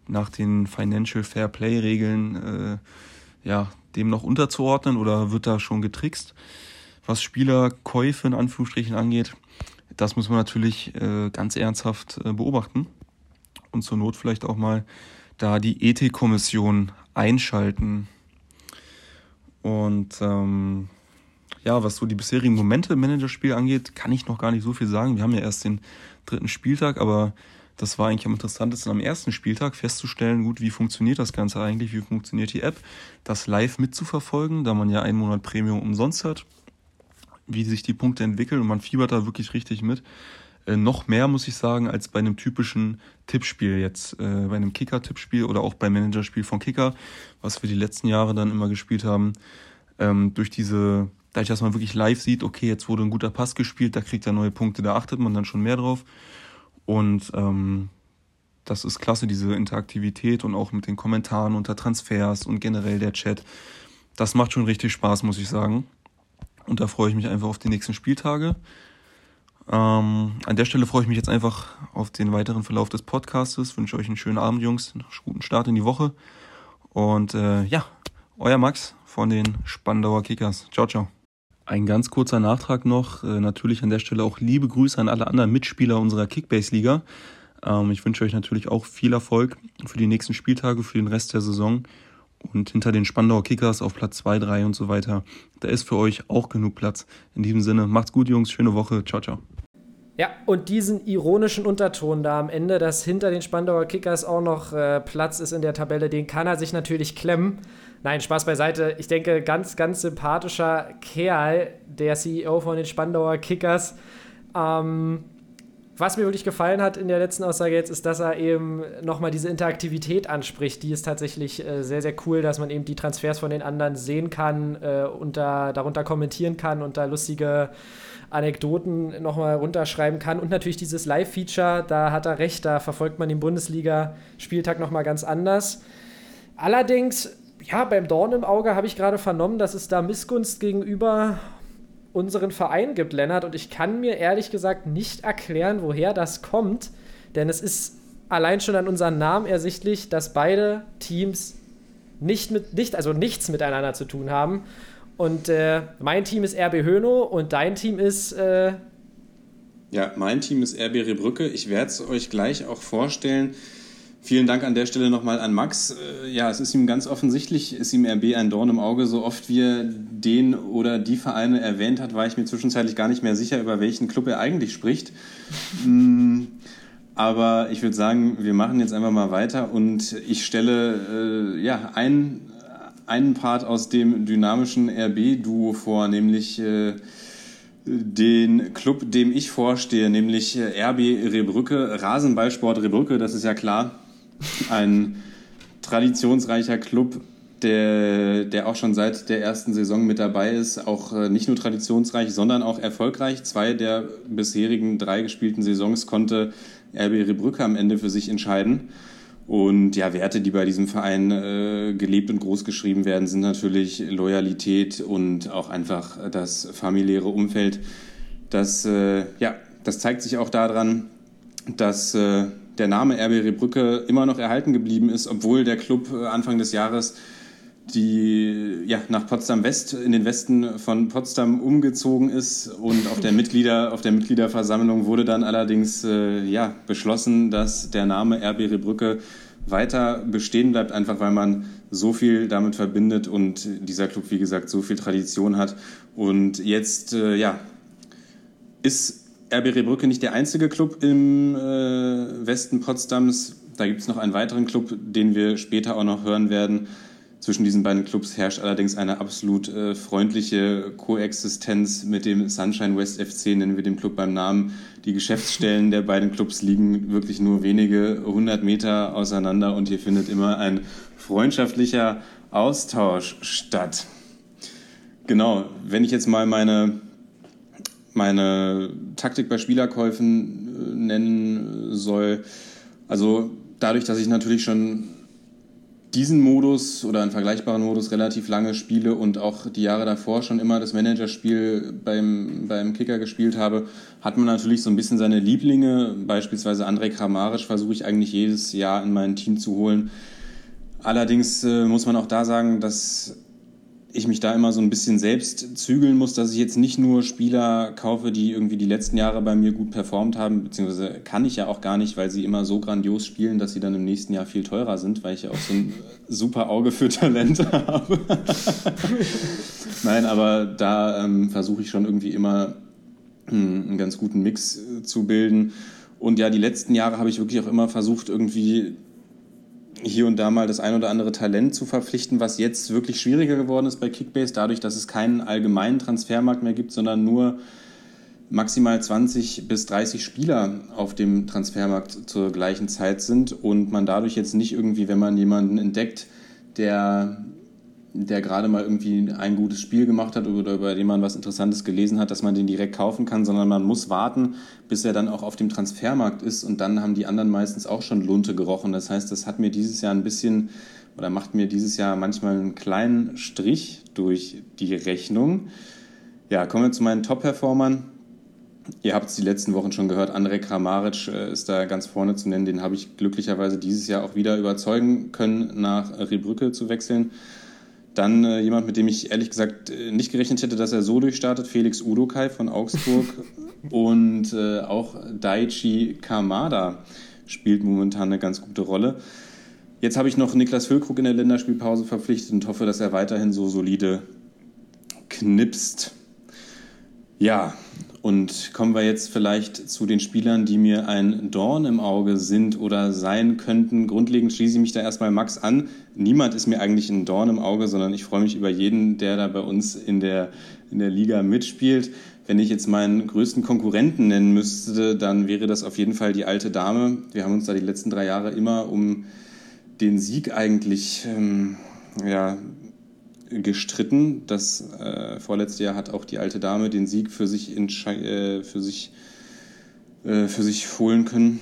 E: nach den Financial Fair Play Regeln äh, ja, dem noch unterzuordnen oder wird da schon getrickst? Was Spielerkäufe in Anführungsstrichen angeht, das muss man natürlich äh, ganz ernsthaft äh, beobachten und zur Not vielleicht auch mal da die Ethikkommission einschalten. Und ähm, ja, was so die bisherigen Momente im Managerspiel angeht, kann ich noch gar nicht so viel sagen. Wir haben ja erst den dritten Spieltag, aber das war eigentlich am interessantesten am ersten Spieltag festzustellen, gut, wie funktioniert das Ganze eigentlich, wie funktioniert die App, das live mitzuverfolgen, da man ja einen Monat Premium umsonst hat, wie sich die Punkte entwickeln und man fiebert da wirklich richtig mit. Äh, noch mehr, muss ich sagen, als bei einem typischen Tippspiel jetzt, äh, bei einem Kicker-Tippspiel oder auch beim Managerspiel von Kicker, was wir die letzten Jahre dann immer gespielt haben. Ähm, durch diese, dadurch, dass man wirklich live sieht, okay, jetzt wurde ein guter Pass gespielt, da kriegt er neue Punkte, da achtet man dann schon mehr drauf. Und ähm, das ist klasse, diese Interaktivität und auch mit den Kommentaren unter Transfers und generell der Chat. Das macht schon richtig Spaß, muss ich sagen. Und da freue ich mich einfach auf die nächsten Spieltage. Ähm, an der Stelle freue ich mich jetzt einfach auf den weiteren Verlauf des Podcastes. Wünsche euch einen schönen Abend, Jungs, einen guten Start in die Woche. Und äh, ja, euer Max von den Spandauer Kickers. Ciao, ciao. Ein ganz kurzer Nachtrag noch. Äh, natürlich an der Stelle auch liebe Grüße an alle anderen Mitspieler unserer Kickbase-Liga. Ähm, ich wünsche euch natürlich auch viel Erfolg für die nächsten Spieltage, für den Rest der Saison. Und hinter den Spandauer Kickers auf Platz 2, 3 und so weiter, da ist für euch auch genug Platz. In diesem Sinne, macht's gut, Jungs. Schöne Woche. Ciao, ciao.
C: Ja, und diesen ironischen Unterton da am Ende, dass hinter den Spandauer Kickers auch noch äh, Platz ist in der Tabelle, den kann er sich natürlich klemmen. Nein, Spaß beiseite. Ich denke, ganz, ganz sympathischer Kerl, der CEO von den Spandauer Kickers. Ähm, was mir wirklich gefallen hat in der letzten Aussage jetzt, ist, dass er eben nochmal diese Interaktivität anspricht. Die ist tatsächlich äh, sehr, sehr cool, dass man eben die Transfers von den anderen sehen kann äh, und da, darunter kommentieren kann und da lustige Anekdoten nochmal runterschreiben kann. Und natürlich dieses Live-Feature, da hat er recht, da verfolgt man den Bundesliga-Spieltag nochmal ganz anders. Allerdings, ja, beim Dorn im Auge habe ich gerade vernommen, dass es da Missgunst gegenüber unseren Verein gibt, Lennart. Und ich kann mir ehrlich gesagt nicht erklären, woher das kommt. Denn es ist allein schon an unseren Namen ersichtlich, dass beide Teams nicht mit, nicht, also nichts miteinander zu tun haben. Und äh, mein Team ist RB Höno und dein Team ist. Äh
D: ja, mein Team ist RB Rebrücke. Ich werde es euch gleich auch vorstellen. Vielen Dank an der Stelle nochmal an Max. Äh, ja, es ist ihm ganz offensichtlich, ist ihm RB ein Dorn im Auge. So oft wie er den oder die Vereine erwähnt hat, war ich mir zwischenzeitlich gar nicht mehr sicher, über welchen Club er eigentlich spricht. Mm, aber ich würde sagen, wir machen jetzt einfach mal weiter und ich stelle äh, ja, ein, einen Part aus dem dynamischen RB-Duo vor, nämlich äh, den Club, dem ich vorstehe, nämlich äh, RB Rebrücke, Rasenballsport Rebrücke, das ist ja klar, ein traditionsreicher Club, der, der auch schon seit der ersten Saison mit dabei ist, auch äh, nicht nur traditionsreich, sondern auch erfolgreich. Zwei der bisherigen drei gespielten Saisons konnte RB Rebrücke am Ende für sich entscheiden. Und ja, Werte, die bei diesem Verein äh, gelebt und groß geschrieben werden, sind natürlich Loyalität und auch einfach das familiäre Umfeld. Das, äh, ja, das zeigt sich auch daran, dass äh, der Name RB Rebrücke immer noch erhalten geblieben ist, obwohl der Club äh, Anfang des Jahres die ja, nach Potsdam West in den Westen von Potsdam umgezogen ist und auf der Mitglieder auf der Mitgliederversammlung wurde dann allerdings äh, ja, beschlossen, dass der Name RB Rebrücke weiter bestehen bleibt, einfach weil man so viel damit verbindet und dieser Club, wie gesagt, so viel Tradition hat. Und jetzt, äh, ja, ist RB Rehbrücke nicht der einzige Club im äh, Westen Potsdams. Da gibt es noch einen weiteren Club, den wir später auch noch hören werden. Zwischen diesen beiden Clubs herrscht allerdings eine absolut äh, freundliche Koexistenz mit dem Sunshine West FC, nennen wir den Club beim Namen. Die Geschäftsstellen der beiden Clubs liegen wirklich nur wenige hundert Meter auseinander und hier findet immer ein freundschaftlicher Austausch statt. Genau, wenn ich jetzt mal meine, meine Taktik bei Spielerkäufen äh, nennen soll, also dadurch, dass ich natürlich schon diesen Modus oder einen vergleichbaren Modus relativ lange spiele und auch die Jahre davor schon immer das Managerspiel beim, beim Kicker gespielt habe, hat man natürlich so ein bisschen seine Lieblinge. Beispielsweise André Kramaric versuche ich eigentlich jedes Jahr in mein Team zu holen. Allerdings äh, muss man auch da sagen, dass ich mich da immer so ein bisschen selbst zügeln muss, dass ich jetzt nicht nur Spieler kaufe, die irgendwie die letzten Jahre bei mir gut performt haben, beziehungsweise kann ich ja auch gar nicht, weil sie immer so grandios spielen, dass sie dann im nächsten Jahr viel teurer sind, weil ich ja auch so ein super Auge für Talente habe. Nein, aber da ähm, versuche ich schon irgendwie immer hm, einen ganz guten Mix äh, zu bilden. Und ja, die letzten Jahre habe ich wirklich auch immer versucht, irgendwie hier und da mal das ein oder andere Talent zu verpflichten, was jetzt wirklich schwieriger geworden ist bei Kickbase, dadurch, dass es keinen allgemeinen Transfermarkt mehr gibt, sondern nur maximal 20 bis 30 Spieler auf dem Transfermarkt zur gleichen Zeit sind und man dadurch jetzt nicht irgendwie, wenn man jemanden entdeckt, der der gerade mal irgendwie ein gutes Spiel gemacht hat oder über den man was Interessantes gelesen hat, dass man den direkt kaufen kann, sondern man muss warten, bis er dann auch auf dem Transfermarkt ist und dann haben die anderen meistens auch schon Lunte gerochen. Das heißt, das hat mir dieses Jahr ein bisschen oder macht mir dieses Jahr manchmal einen kleinen Strich durch die Rechnung. Ja, kommen wir zu meinen Top-Performern. Ihr habt es die letzten Wochen schon gehört, Andrej Kramaric äh, ist da ganz vorne zu nennen. Den habe ich glücklicherweise dieses Jahr auch wieder überzeugen können, nach Riebrücke zu wechseln. Dann äh, jemand, mit dem ich ehrlich gesagt äh, nicht gerechnet hätte, dass er so durchstartet, Felix Udokai von Augsburg und äh, auch Daichi Kamada spielt momentan eine ganz gute Rolle. Jetzt habe ich noch Niklas Füllkrug in der Länderspielpause verpflichtet und hoffe, dass er weiterhin so solide knipst. Ja, und kommen wir jetzt vielleicht zu den Spielern, die mir ein Dorn im Auge sind oder sein könnten. Grundlegend schließe ich mich da erstmal Max an. Niemand ist mir eigentlich ein Dorn im Auge, sondern ich freue mich über jeden, der da bei uns in der, in der Liga mitspielt. Wenn ich jetzt meinen größten Konkurrenten nennen müsste, dann wäre das auf jeden Fall die alte Dame. Wir haben uns da die letzten drei Jahre immer um den Sieg eigentlich ähm, ja, gestritten. Das äh, vorletzte Jahr hat auch die alte Dame den Sieg für sich, äh, für sich, äh, für sich holen können,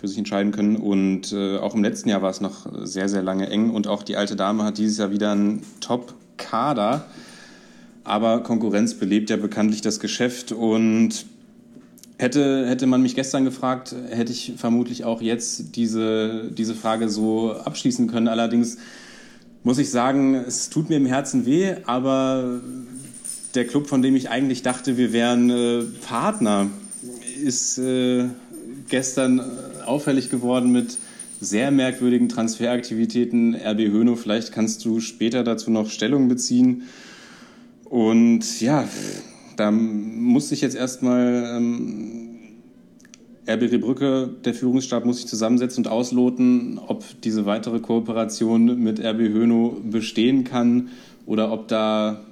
D: für sich entscheiden können. Und äh, auch im letzten Jahr war es noch sehr, sehr lange eng. Und auch die alte Dame hat dieses Jahr wieder einen Top-Kader. Aber Konkurrenz belebt ja bekanntlich das Geschäft und Hätte, hätte man mich gestern gefragt, hätte ich vermutlich auch jetzt diese, diese Frage so abschließen können. Allerdings muss ich sagen, es tut mir im Herzen weh, aber der Club, von dem ich eigentlich dachte, wir wären äh, Partner, ist äh, gestern auffällig geworden mit sehr merkwürdigen Transferaktivitäten. RB Höno, vielleicht kannst du später dazu noch Stellung beziehen. Und ja, da muss ich jetzt erstmal ähm, RB Brücke, der Führungsstab muss sich zusammensetzen und ausloten, ob diese weitere Kooperation mit RB Höno bestehen kann oder ob da,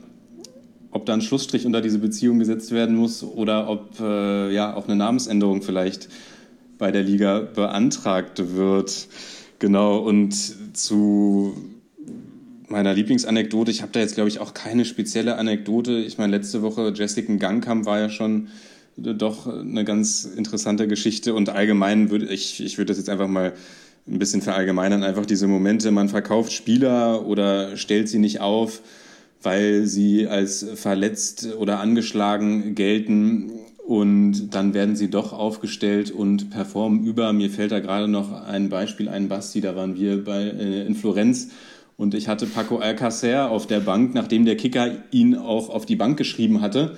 D: ob da ein Schlussstrich unter diese Beziehung gesetzt werden muss oder ob äh, ja auch eine Namensänderung vielleicht bei der Liga beantragt wird. Genau, und zu meiner Lieblingsanekdote, ich habe da jetzt, glaube ich, auch keine spezielle Anekdote. Ich meine, letzte Woche Jessica Gangkamp war ja schon doch eine ganz interessante Geschichte und allgemein würde ich, ich würde das jetzt einfach mal ein bisschen verallgemeinern, einfach diese Momente, man verkauft Spieler oder stellt sie nicht auf, weil sie als verletzt oder angeschlagen gelten und dann werden sie doch aufgestellt und performen über. Mir fällt da gerade noch ein Beispiel ein, Basti, da waren wir bei, äh, in Florenz und ich hatte Paco Alcacer auf der Bank, nachdem der Kicker ihn auch auf die Bank geschrieben hatte.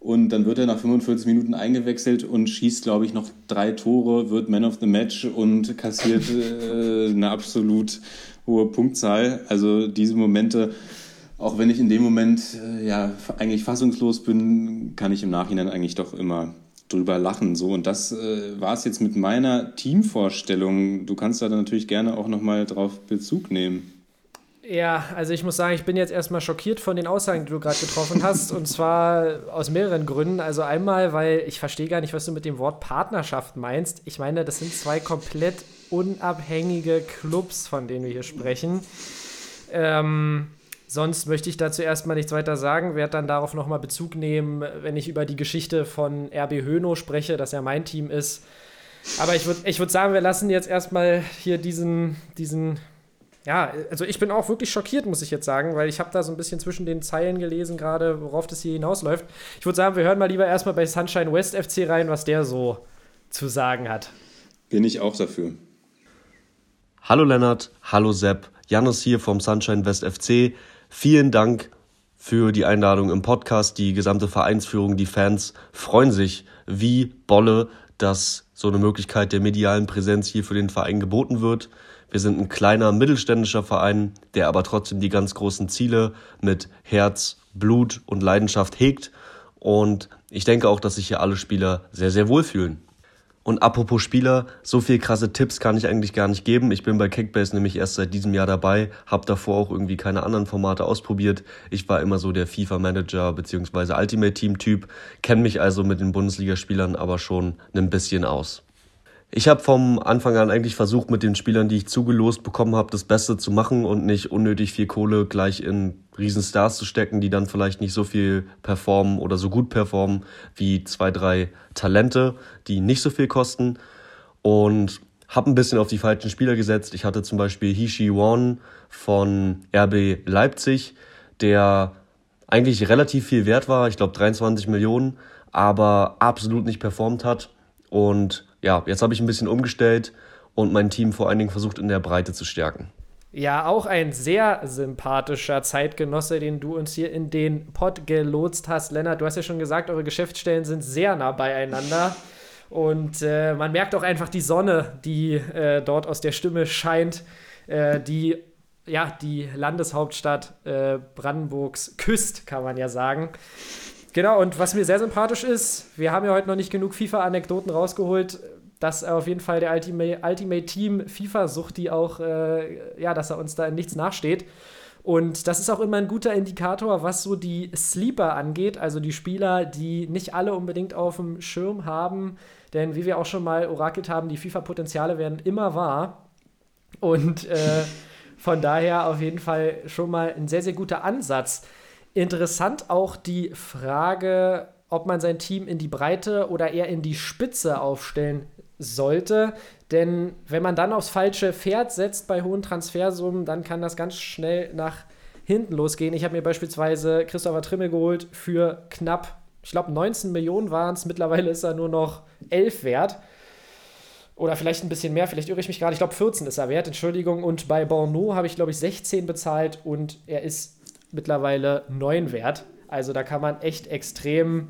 D: Und dann wird er nach 45 Minuten eingewechselt und schießt, glaube ich, noch drei Tore, wird Man of the Match und kassiert äh, eine absolut hohe Punktzahl. Also diese Momente auch wenn ich in dem Moment äh, ja eigentlich fassungslos bin, kann ich im Nachhinein eigentlich doch immer drüber lachen. So und das äh, war es jetzt mit meiner Teamvorstellung. Du kannst da natürlich gerne auch noch mal drauf Bezug nehmen.
C: Ja, also ich muss sagen, ich bin jetzt erstmal schockiert von den Aussagen, die du gerade getroffen hast. und zwar aus mehreren Gründen. Also einmal, weil ich verstehe gar nicht, was du mit dem Wort Partnerschaft meinst. Ich meine, das sind zwei komplett unabhängige Clubs, von denen wir hier sprechen. Ähm, sonst möchte ich dazu erstmal nichts weiter sagen, werde dann darauf nochmal Bezug nehmen, wenn ich über die Geschichte von RB Höno spreche, dass er mein Team ist. Aber ich würde ich würd sagen, wir lassen jetzt erstmal hier diesen, diesen ja, also ich bin auch wirklich schockiert, muss ich jetzt sagen, weil ich habe da so ein bisschen zwischen den Zeilen gelesen gerade, worauf das hier hinausläuft. Ich würde sagen, wir hören mal lieber erstmal bei Sunshine West FC rein, was der so zu sagen hat.
D: Bin ich auch dafür.
F: Hallo Lennart, hallo Sepp, Janus hier vom Sunshine West FC. Vielen Dank für die Einladung im Podcast. Die gesamte Vereinsführung, die Fans freuen sich wie Bolle, dass so eine Möglichkeit der medialen Präsenz hier für den Verein geboten wird. Wir sind ein kleiner mittelständischer Verein, der aber trotzdem die ganz großen Ziele mit Herz, Blut und Leidenschaft hegt. Und ich denke auch, dass sich hier alle Spieler sehr, sehr wohlfühlen. Und apropos Spieler, so viel krasse Tipps kann ich eigentlich gar nicht geben. Ich bin bei Kickbase nämlich erst seit diesem Jahr dabei, habe davor auch irgendwie keine anderen Formate ausprobiert. Ich war immer so der FIFA-Manager bzw. Ultimate-Team-Typ, kenne mich also mit den Bundesligaspielern aber schon ein bisschen aus. Ich habe vom Anfang an eigentlich versucht, mit den Spielern, die ich zugelost bekommen habe, das Beste zu machen und nicht unnötig viel Kohle gleich in Riesenstars zu stecken, die dann vielleicht nicht so viel performen oder so gut performen wie zwei, drei Talente, die nicht so viel kosten. Und habe ein bisschen auf die falschen Spieler gesetzt. Ich hatte zum Beispiel Hishi Won von RB Leipzig, der eigentlich relativ viel wert war, ich glaube 23 Millionen, aber absolut nicht performt hat. Und ja, jetzt habe ich ein bisschen umgestellt und mein Team vor allen Dingen versucht in der Breite zu stärken.
C: Ja, auch ein sehr sympathischer Zeitgenosse, den du uns hier in den Pod gelotst hast. Lennart, du hast ja schon gesagt, eure Geschäftsstellen sind sehr nah beieinander. Und äh, man merkt auch einfach die Sonne, die äh, dort aus der Stimme scheint, äh, die ja die Landeshauptstadt äh, Brandenburgs küsst, kann man ja sagen. Genau, und was mir sehr sympathisch ist, wir haben ja heute noch nicht genug FIFA-Anekdoten rausgeholt, dass auf jeden Fall der Ultimate, Ultimate Team FIFA-Sucht, die auch, äh, ja, dass er uns da in nichts nachsteht. Und das ist auch immer ein guter Indikator, was so die Sleeper angeht, also die Spieler, die nicht alle unbedingt auf dem Schirm haben. Denn wie wir auch schon mal orakelt haben, die FIFA-Potenziale werden immer wahr. Und äh, von daher auf jeden Fall schon mal ein sehr, sehr guter Ansatz. Interessant auch die Frage, ob man sein Team in die Breite oder eher in die Spitze aufstellen sollte. Denn wenn man dann aufs falsche Pferd setzt bei hohen Transfersummen, dann kann das ganz schnell nach hinten losgehen. Ich habe mir beispielsweise Christopher Trimmel geholt für knapp, ich glaube 19 Millionen waren es. Mittlerweile ist er nur noch 11 wert. Oder vielleicht ein bisschen mehr, vielleicht irre ich mich gerade. Ich glaube 14 ist er wert, Entschuldigung. Und bei Borneau habe ich, glaube ich, 16 bezahlt und er ist mittlerweile 9 wert. Also da kann man echt extrem,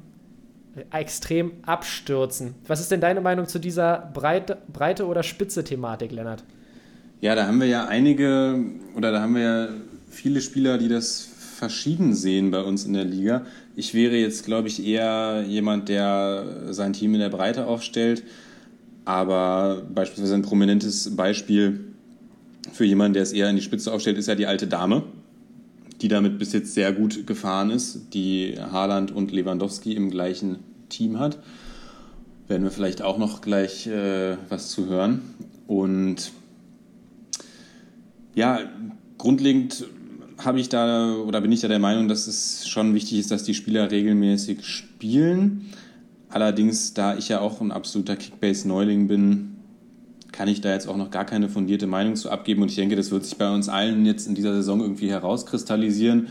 C: extrem abstürzen. Was ist denn deine Meinung zu dieser Breite, Breite oder Spitze-Thematik, Lennart?
D: Ja, da haben wir ja einige, oder da haben wir ja viele Spieler, die das verschieden sehen bei uns in der Liga. Ich wäre jetzt, glaube ich, eher jemand, der sein Team in der Breite aufstellt. Aber beispielsweise ein prominentes Beispiel für jemanden, der es eher in die Spitze aufstellt, ist ja die alte Dame die damit bis jetzt sehr gut gefahren ist, die Haaland und Lewandowski im gleichen Team hat. Werden wir vielleicht auch noch gleich äh, was zu hören. Und ja, grundlegend habe ich da oder bin ich da der Meinung, dass es schon wichtig ist, dass die Spieler regelmäßig spielen. Allerdings, da ich ja auch ein absoluter Kickbase-Neuling bin, kann ich da jetzt auch noch gar keine fundierte Meinung zu abgeben. Und ich denke, das wird sich bei uns allen jetzt in dieser Saison irgendwie herauskristallisieren,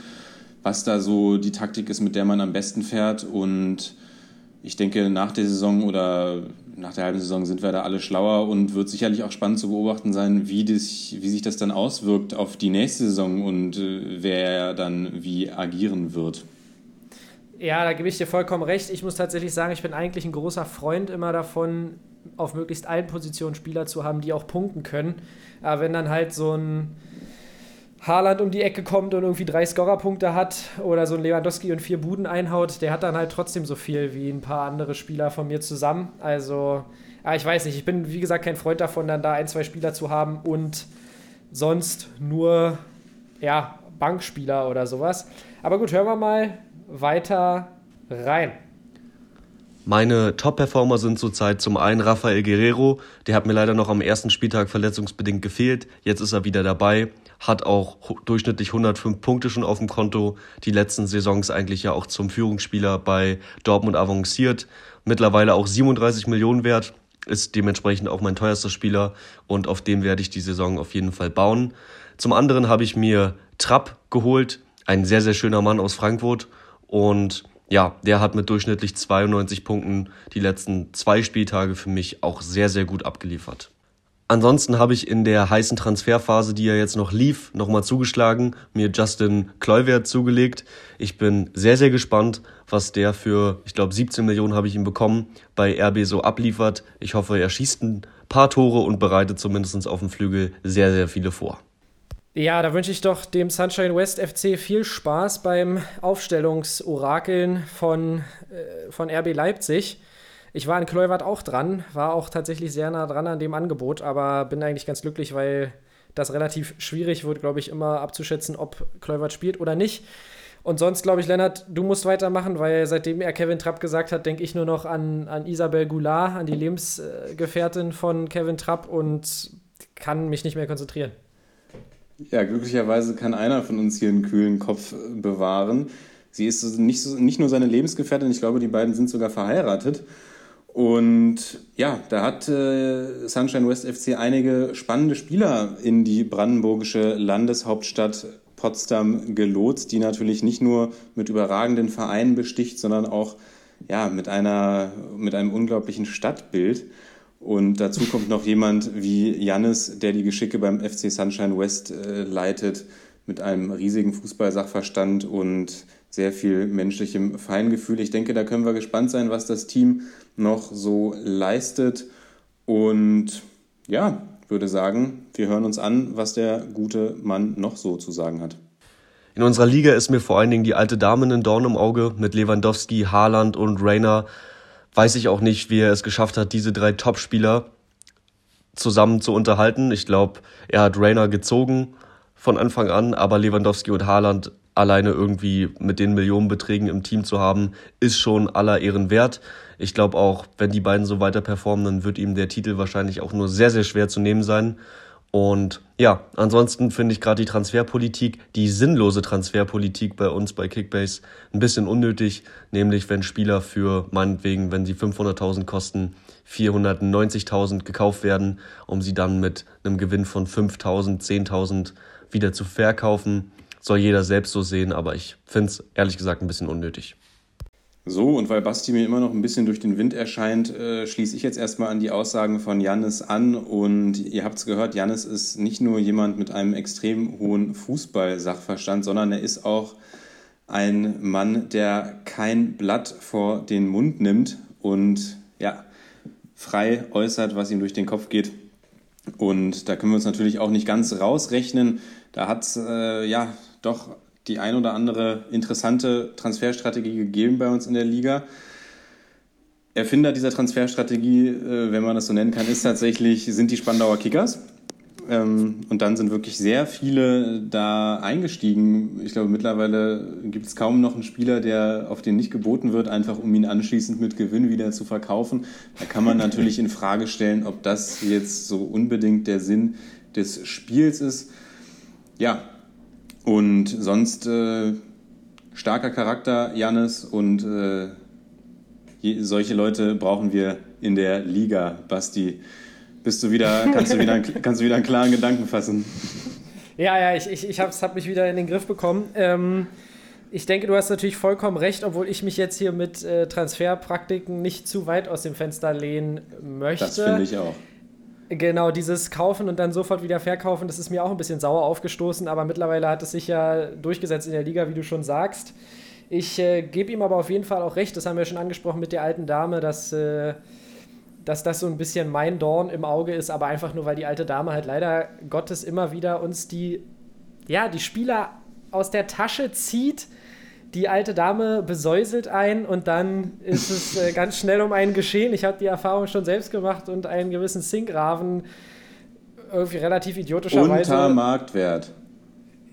D: was da so die Taktik ist, mit der man am besten fährt. Und ich denke, nach der Saison oder nach der halben Saison sind wir da alle schlauer und wird sicherlich auch spannend zu beobachten sein, wie, das, wie sich das dann auswirkt auf die nächste Saison und äh, wer dann wie agieren wird.
C: Ja, da gebe ich dir vollkommen recht. Ich muss tatsächlich sagen, ich bin eigentlich ein großer Freund immer davon, auf möglichst allen Positionen Spieler zu haben, die auch punkten können. Aber wenn dann halt so ein Haaland um die Ecke kommt und irgendwie drei Scorerpunkte hat oder so ein Lewandowski und vier Buden einhaut, der hat dann halt trotzdem so viel wie ein paar andere Spieler von mir zusammen. Also, ja, ich weiß nicht, ich bin wie gesagt kein Freund davon, dann da ein, zwei Spieler zu haben und sonst nur, ja, Bankspieler oder sowas. Aber gut, hören wir mal weiter rein.
F: Meine Top-Performer sind zurzeit zum einen Rafael Guerrero, der hat mir leider noch am ersten Spieltag verletzungsbedingt gefehlt. Jetzt ist er wieder dabei, hat auch durchschnittlich 105 Punkte schon auf dem Konto. Die letzten Saisons eigentlich ja auch zum Führungsspieler bei Dortmund avanciert. Mittlerweile auch 37 Millionen wert, ist dementsprechend auch mein teuerster Spieler und auf dem werde ich die Saison auf jeden Fall bauen. Zum anderen habe ich mir Trapp geholt, ein sehr, sehr schöner Mann aus Frankfurt und ja, der hat mit durchschnittlich 92 Punkten die letzten zwei Spieltage für mich auch sehr, sehr gut abgeliefert. Ansonsten habe ich in der heißen Transferphase, die ja jetzt noch lief, nochmal zugeschlagen, mir Justin Kluivert zugelegt. Ich bin sehr, sehr gespannt, was der für, ich glaube, 17 Millionen habe ich ihn bekommen, bei RB so abliefert. Ich hoffe, er schießt ein paar Tore und bereitet zumindest auf dem Flügel sehr, sehr viele vor.
C: Ja, da wünsche ich doch dem Sunshine West FC viel Spaß beim Aufstellungsorakeln von, äh, von RB Leipzig. Ich war in Kleuwert auch dran, war auch tatsächlich sehr nah dran an dem Angebot, aber bin eigentlich ganz glücklich, weil das relativ schwierig wird, glaube ich, immer abzuschätzen, ob Kleuwert spielt oder nicht. Und sonst glaube ich, Lennart, du musst weitermachen, weil seitdem er Kevin Trapp gesagt hat, denke ich nur noch an, an Isabel Goulart, an die Lebensgefährtin von Kevin Trapp und kann mich nicht mehr konzentrieren.
D: Ja, glücklicherweise kann einer von uns hier einen kühlen Kopf äh, bewahren. Sie ist nicht, nicht nur seine Lebensgefährtin, ich glaube, die beiden sind sogar verheiratet. Und ja, da hat äh, Sunshine West FC einige spannende Spieler in die brandenburgische Landeshauptstadt Potsdam gelotst, die natürlich nicht nur mit überragenden Vereinen besticht, sondern auch ja, mit, einer, mit einem unglaublichen Stadtbild. Und dazu kommt noch jemand wie Jannis, der die Geschicke beim FC Sunshine West äh, leitet, mit einem riesigen Fußballsachverstand und sehr viel menschlichem Feingefühl. Ich denke, da können wir gespannt sein, was das Team noch so leistet. Und ja, würde sagen, wir hören uns an, was der gute Mann noch so zu sagen hat.
F: In unserer Liga ist mir vor allen Dingen die alte Dame ein Dorn im Auge mit Lewandowski, Haaland und Rainer weiß ich auch nicht, wie er es geschafft hat, diese drei Topspieler zusammen zu unterhalten. Ich glaube, er hat Rainer gezogen von Anfang an, aber Lewandowski und Haaland alleine irgendwie mit den Millionenbeträgen im Team zu haben, ist schon aller Ehren wert. Ich glaube auch, wenn die beiden so weiter performen, dann wird ihm der Titel wahrscheinlich auch nur sehr, sehr schwer zu nehmen sein. Und ja, ansonsten finde ich gerade die Transferpolitik, die sinnlose Transferpolitik bei uns bei Kickbase ein bisschen unnötig, nämlich wenn Spieler für meinetwegen, wenn sie 500.000 kosten, 490.000 gekauft werden, um sie dann mit einem Gewinn von 5.000, 10.000 wieder zu verkaufen. Soll jeder selbst so sehen, aber ich finde es ehrlich gesagt ein bisschen unnötig.
D: So, und weil Basti mir immer noch ein bisschen durch den Wind erscheint, äh, schließe ich jetzt erstmal an die Aussagen von Jannis an. Und ihr habt es gehört, Jannis ist nicht nur jemand mit einem extrem hohen Fußball-Sachverstand, sondern er ist auch ein Mann, der kein Blatt vor den Mund nimmt und ja, frei äußert, was ihm durch den Kopf geht. Und da können wir uns natürlich auch nicht ganz rausrechnen. Da hat es äh, ja doch die ein oder andere interessante Transferstrategie gegeben bei uns in der Liga. Erfinder dieser Transferstrategie, äh, wenn man das so nennen kann, ist tatsächlich, sind die Spandauer Kickers. Ähm, und dann sind wirklich sehr viele da eingestiegen. Ich glaube, mittlerweile gibt es kaum noch einen Spieler, der auf den nicht geboten wird, einfach um ihn anschließend mit Gewinn wieder zu verkaufen. Da kann man natürlich in Frage stellen, ob das jetzt so unbedingt der Sinn des Spiels ist. Ja, und sonst äh, starker Charakter, Jannis, und äh, solche Leute brauchen wir in der Liga, Basti. Bist du wieder, kannst du wieder, kannst du wieder einen klaren Gedanken fassen?
C: Ja, ja, ich, ich, ich habe hab mich wieder in den Griff bekommen. Ähm, ich denke, du hast natürlich vollkommen recht, obwohl ich mich jetzt hier mit äh, Transferpraktiken nicht zu weit aus dem Fenster lehnen möchte.
D: Das finde ich auch.
C: Genau, dieses Kaufen und dann sofort wieder verkaufen, das ist mir auch ein bisschen sauer aufgestoßen, aber mittlerweile hat es sich ja durchgesetzt in der Liga, wie du schon sagst. Ich äh, gebe ihm aber auf jeden Fall auch recht, das haben wir schon angesprochen mit der alten Dame, dass, äh, dass das so ein bisschen mein Dorn im Auge ist, aber einfach nur, weil die alte Dame halt leider Gottes immer wieder uns die ja, die Spieler aus der Tasche zieht. Die alte Dame besäuselt ein und dann ist es äh, ganz schnell um einen geschehen. Ich habe die Erfahrung schon selbst gemacht und einen gewissen Sinkraven irgendwie relativ idiotischerweise.
D: Unter Marktwert.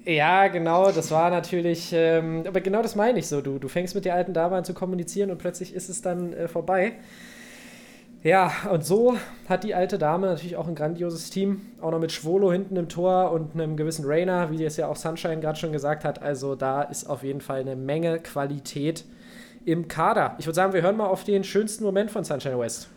C: Ja, genau, das war natürlich, ähm, aber genau das meine ich so. Du, du fängst mit der alten Dame an zu kommunizieren und plötzlich ist es dann äh, vorbei. Ja, und so hat die alte Dame natürlich auch ein grandioses Team. Auch noch mit Schwolo hinten im Tor und einem gewissen Rainer, wie es ja auch Sunshine gerade schon gesagt hat. Also da ist auf jeden Fall eine Menge Qualität im Kader. Ich würde sagen, wir hören mal auf den schönsten Moment von Sunshine West.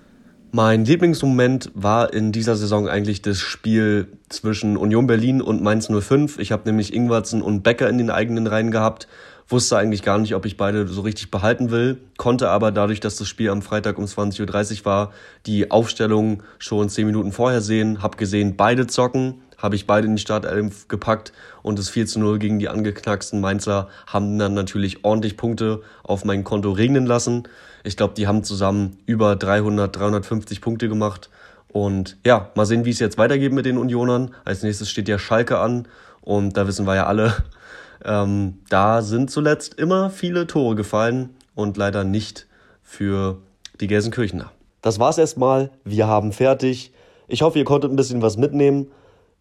F: Mein Lieblingsmoment war in dieser Saison eigentlich das Spiel zwischen Union Berlin und Mainz 05. Ich habe nämlich Ingwarzen und Becker in den eigenen Reihen gehabt wusste eigentlich gar nicht, ob ich beide so richtig behalten will, konnte aber dadurch, dass das Spiel am Freitag um 20.30 Uhr war, die Aufstellung schon zehn Minuten vorher sehen, habe gesehen, beide zocken, habe ich beide in die Startelf gepackt und das 4 zu 0 gegen die angeknacksten Mainzer haben dann natürlich ordentlich Punkte auf mein Konto regnen lassen. Ich glaube, die haben zusammen über 300, 350 Punkte gemacht. Und ja, mal sehen, wie es jetzt weitergeht mit den Unionern. Als nächstes steht ja Schalke an und da wissen wir ja alle, ähm, da sind zuletzt immer viele Tore gefallen und leider nicht für die Gelsenkirchener. Das war's erstmal. Wir haben fertig. Ich hoffe, ihr konntet ein bisschen was mitnehmen.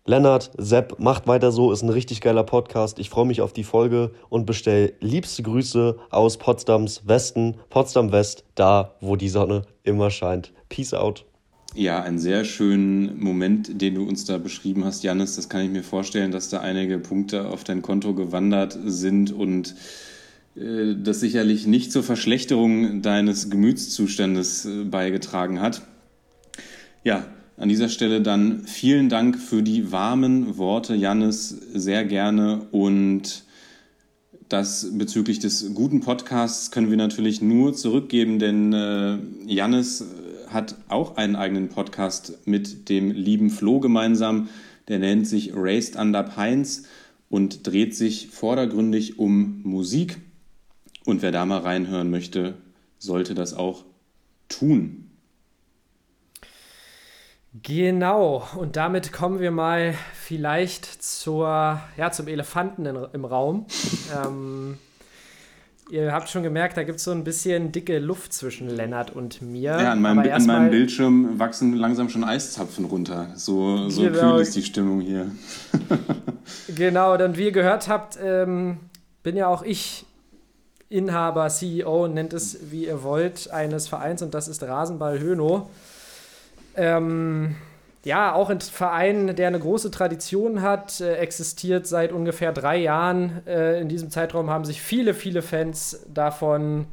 F: Lennart, Sepp, macht weiter so, ist ein richtig geiler Podcast. Ich freue mich auf die Folge und bestell liebste Grüße aus Potsdams Westen, Potsdam West, da, wo die Sonne immer scheint. Peace out.
D: Ja, einen sehr schönen Moment, den du uns da beschrieben hast, Janis. Das kann ich mir vorstellen, dass da einige Punkte auf dein Konto gewandert sind und äh, das sicherlich nicht zur Verschlechterung deines Gemütszustandes äh, beigetragen hat. Ja, an dieser Stelle dann vielen Dank für die warmen Worte, Janis, sehr gerne. Und das bezüglich des guten Podcasts können wir natürlich nur zurückgeben, denn äh, Jannis hat auch einen eigenen Podcast mit dem lieben Flo gemeinsam. Der nennt sich Raised Under Pines und dreht sich vordergründig um Musik. Und wer da mal reinhören möchte, sollte das auch tun.
C: Genau, und damit kommen wir mal vielleicht zur, ja, zum Elefanten in, im Raum. ähm, Ihr habt schon gemerkt, da gibt es so ein bisschen dicke Luft zwischen Lennart und mir.
D: Ja, an meinem, an meinem Bildschirm wachsen langsam schon Eiszapfen runter. So, so genau. kühl ist die Stimmung hier.
C: genau, dann wie ihr gehört habt, ähm, bin ja auch ich Inhaber, CEO, nennt es wie ihr wollt, eines Vereins und das ist Rasenball Höno. Ähm, ja, auch ein Verein, der eine große Tradition hat, äh, existiert seit ungefähr drei Jahren. Äh, in diesem Zeitraum haben sich viele, viele Fans davon,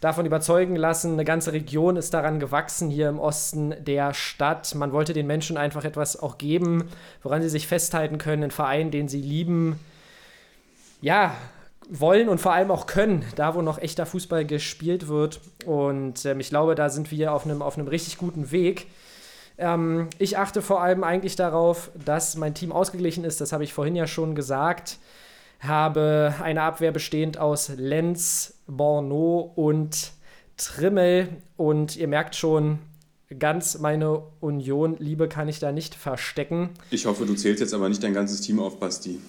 C: davon überzeugen lassen. Eine ganze Region ist daran gewachsen hier im Osten der Stadt. Man wollte den Menschen einfach etwas auch geben, woran sie sich festhalten können, einen Verein, den sie lieben. Ja, wollen und vor allem auch können, da wo noch echter Fußball gespielt wird. Und ähm, ich glaube, da sind wir auf einem, auf einem richtig guten Weg. Ähm, ich achte vor allem eigentlich darauf, dass mein Team ausgeglichen ist. Das habe ich vorhin ja schon gesagt. Habe eine Abwehr bestehend aus Lenz, Borneau und Trimmel. Und ihr merkt schon, ganz meine Union-Liebe kann ich da nicht verstecken.
D: Ich hoffe, du zählst jetzt aber nicht dein ganzes Team auf, Basti.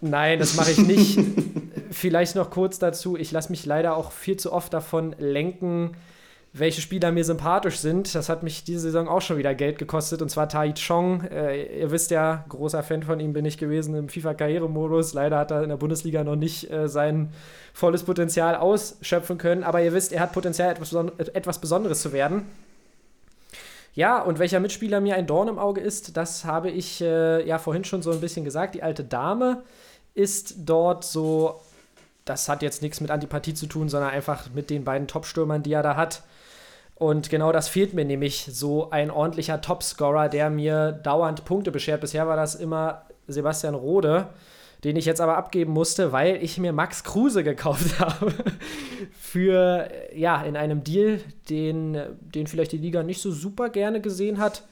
C: Nein, das mache ich nicht. Vielleicht noch kurz dazu. Ich lasse mich leider auch viel zu oft davon lenken, welche Spieler mir sympathisch sind. Das hat mich diese Saison auch schon wieder Geld gekostet, und zwar Tai Chong. Äh, ihr wisst ja, großer Fan von ihm bin ich gewesen im FIFA-Karrieremodus. Leider hat er in der Bundesliga noch nicht äh, sein volles Potenzial ausschöpfen können, aber ihr wisst, er hat Potenzial, etwas, Beson etwas Besonderes zu werden. Ja, und welcher Mitspieler mir ein Dorn im Auge ist, das habe ich äh, ja vorhin schon so ein bisschen gesagt. Die alte Dame ist dort so das hat jetzt nichts mit Antipathie zu tun, sondern einfach mit den beiden Top-Stürmern, die er da hat. Und genau das fehlt mir nämlich, so ein ordentlicher Topscorer, der mir dauernd Punkte beschert. Bisher war das immer Sebastian Rode, den ich jetzt aber abgeben musste, weil ich mir Max Kruse gekauft habe. Für, ja, in einem Deal, den, den vielleicht die Liga nicht so super gerne gesehen hat.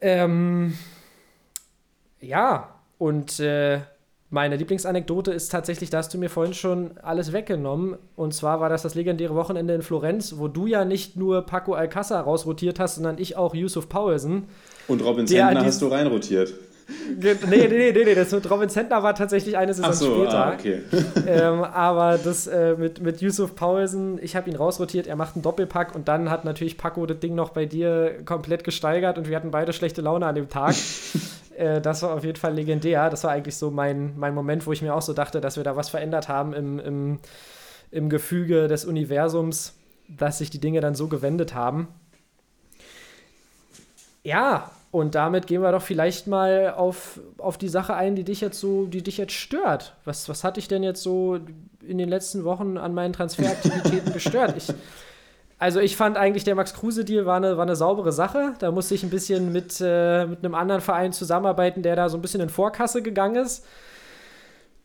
C: Ähm, ja, und äh, meine Lieblingsanekdote ist tatsächlich, da hast du mir vorhin schon alles weggenommen. Und zwar war das das legendäre Wochenende in Florenz, wo du ja nicht nur Paco Alcázar rausrotiert hast, sondern ich auch Yusuf Paulsen.
D: Und Robin Zentner hast du reinrotiert.
C: Nee, nee, nee, nee, das mit Robin Zentner war tatsächlich eine Saison
D: so,
C: später.
D: ah, okay.
C: ähm, aber das äh, mit, mit Yusuf Paulsen, ich habe ihn rausrotiert, er macht einen Doppelpack und dann hat natürlich Paco das Ding noch bei dir komplett gesteigert und wir hatten beide schlechte Laune an dem Tag. äh, das war auf jeden Fall legendär. Das war eigentlich so mein, mein Moment, wo ich mir auch so dachte, dass wir da was verändert haben im, im, im Gefüge des Universums, dass sich die Dinge dann so gewendet haben. Ja, und damit gehen wir doch vielleicht mal auf, auf die Sache ein, die dich jetzt so, die dich jetzt stört. Was, was hat dich denn jetzt so in den letzten Wochen an meinen Transferaktivitäten gestört? Ich, also ich fand eigentlich, der Max Kruse-Deal war eine, war eine saubere Sache. Da musste ich ein bisschen mit, äh, mit einem anderen Verein zusammenarbeiten, der da so ein bisschen in Vorkasse gegangen ist.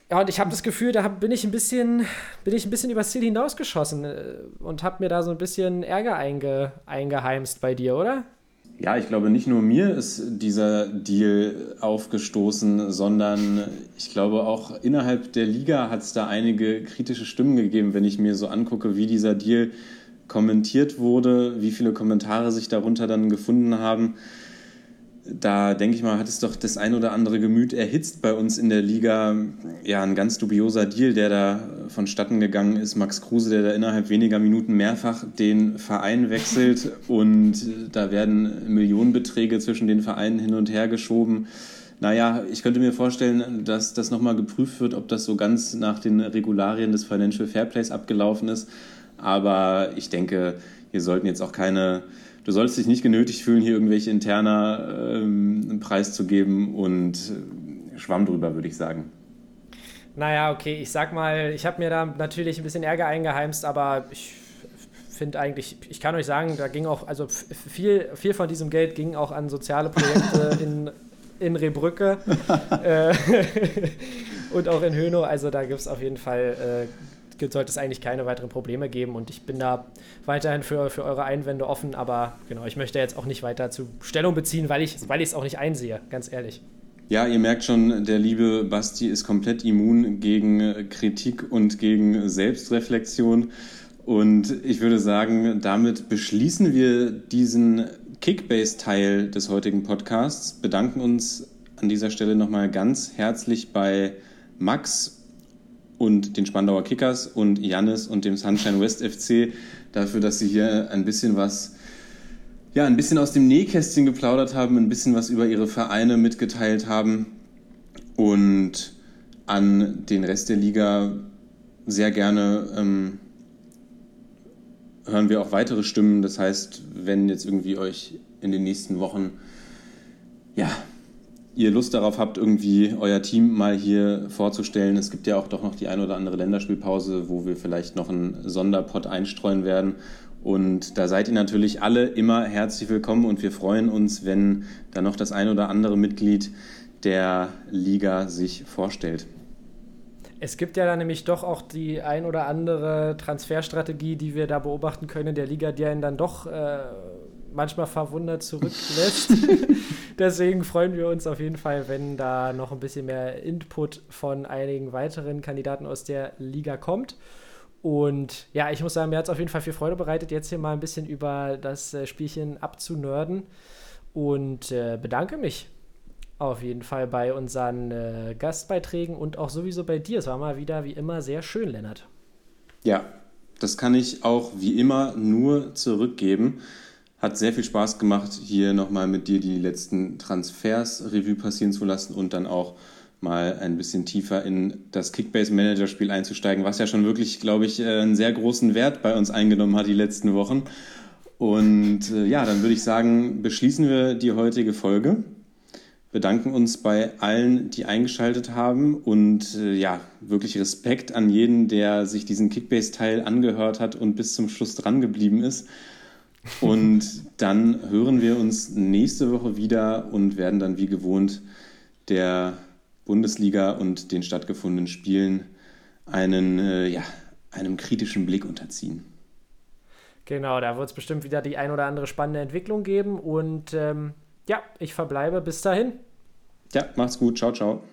C: Ja, und ich habe das Gefühl, da bin ich ein bisschen, bin ich ein bisschen übers Ziel hinausgeschossen äh, und habe mir da so ein bisschen Ärger einge, eingeheimst bei dir, oder?
D: Ja, ich glaube, nicht nur mir ist dieser Deal aufgestoßen, sondern ich glaube auch innerhalb der Liga hat es da einige kritische Stimmen gegeben, wenn ich mir so angucke, wie dieser Deal kommentiert wurde, wie viele Kommentare sich darunter dann gefunden haben da denke ich mal, hat es doch das ein oder andere Gemüt erhitzt bei uns in der Liga. Ja, ein ganz dubioser Deal, der da vonstatten gegangen ist. Max Kruse, der da innerhalb weniger Minuten mehrfach den Verein wechselt und da werden Millionenbeträge zwischen den Vereinen hin und her geschoben. Naja, ich könnte mir vorstellen, dass das nochmal geprüft wird, ob das so ganz nach den Regularien des Financial Fairplays abgelaufen ist. Aber ich denke, hier sollten jetzt auch keine du sollst dich nicht genötigt fühlen, hier irgendwelche interner ähm, Preis zu geben und äh, Schwamm drüber, würde ich sagen.
C: Naja, okay, ich sag mal, ich habe mir da natürlich ein bisschen Ärger eingeheimst, aber ich finde eigentlich, ich kann euch sagen, da ging auch, also viel, viel von diesem Geld ging auch an soziale Projekte in, in Rebrücke äh, und auch in Hönow. Also da gibt es auf jeden Fall äh, sollte es eigentlich keine weiteren Probleme geben und ich bin da weiterhin für, für eure Einwände offen, aber genau, ich möchte jetzt auch nicht weiter zu Stellung beziehen, weil ich es auch nicht einsehe, ganz ehrlich.
D: Ja, ihr merkt schon, der liebe Basti ist komplett immun gegen Kritik und gegen Selbstreflexion. Und ich würde sagen, damit beschließen wir diesen Kickbase-Teil des heutigen Podcasts, bedanken uns an dieser Stelle nochmal ganz herzlich bei Max und den Spandauer Kickers und Jannis und dem Sunshine West FC dafür, dass sie hier ein bisschen was, ja, ein bisschen aus dem Nähkästchen geplaudert haben, ein bisschen was über ihre Vereine mitgeteilt haben und an den Rest der Liga sehr gerne ähm, hören wir auch weitere Stimmen. Das heißt, wenn jetzt irgendwie euch in den nächsten Wochen ja, ihr Lust darauf habt, irgendwie euer Team mal hier vorzustellen. Es gibt ja auch doch noch die ein oder andere Länderspielpause, wo wir vielleicht noch einen Sonderpot einstreuen werden. Und da seid ihr natürlich alle immer herzlich willkommen und wir freuen uns, wenn da noch das ein oder andere Mitglied der Liga sich vorstellt.
C: Es gibt ja dann nämlich doch auch die ein oder andere Transferstrategie, die wir da beobachten können der Liga, die einen dann doch äh, manchmal verwundert zurücklässt. Deswegen freuen wir uns auf jeden Fall, wenn da noch ein bisschen mehr Input von einigen weiteren Kandidaten aus der Liga kommt. Und ja, ich muss sagen, mir hat es auf jeden Fall viel Freude bereitet, jetzt hier mal ein bisschen über das äh, Spielchen abzunörden. Und äh, bedanke mich auf jeden Fall bei unseren äh, Gastbeiträgen und auch sowieso bei dir. Es war mal wieder wie immer sehr schön, Lennart.
D: Ja, das kann ich auch wie immer nur zurückgeben. Hat sehr viel Spaß gemacht, hier nochmal mit dir die letzten Transfers Revue passieren zu lassen und dann auch mal ein bisschen tiefer in das Kickbase-Manager-Spiel einzusteigen, was ja schon wirklich, glaube ich, äh, einen sehr großen Wert bei uns eingenommen hat die letzten Wochen. Und äh, ja, dann würde ich sagen, beschließen wir die heutige Folge. Bedanken uns bei allen, die eingeschaltet haben und äh, ja, wirklich Respekt an jeden, der sich diesen Kickbase-Teil angehört hat und bis zum Schluss dran geblieben ist. Und dann hören wir uns nächste Woche wieder und werden dann wie gewohnt der Bundesliga und den stattgefundenen Spielen einen, äh, ja, einem kritischen Blick unterziehen.
C: Genau, da wird es bestimmt wieder die ein oder andere spannende Entwicklung geben. Und ähm, ja, ich verbleibe bis dahin.
D: Ja, macht's gut. Ciao, ciao.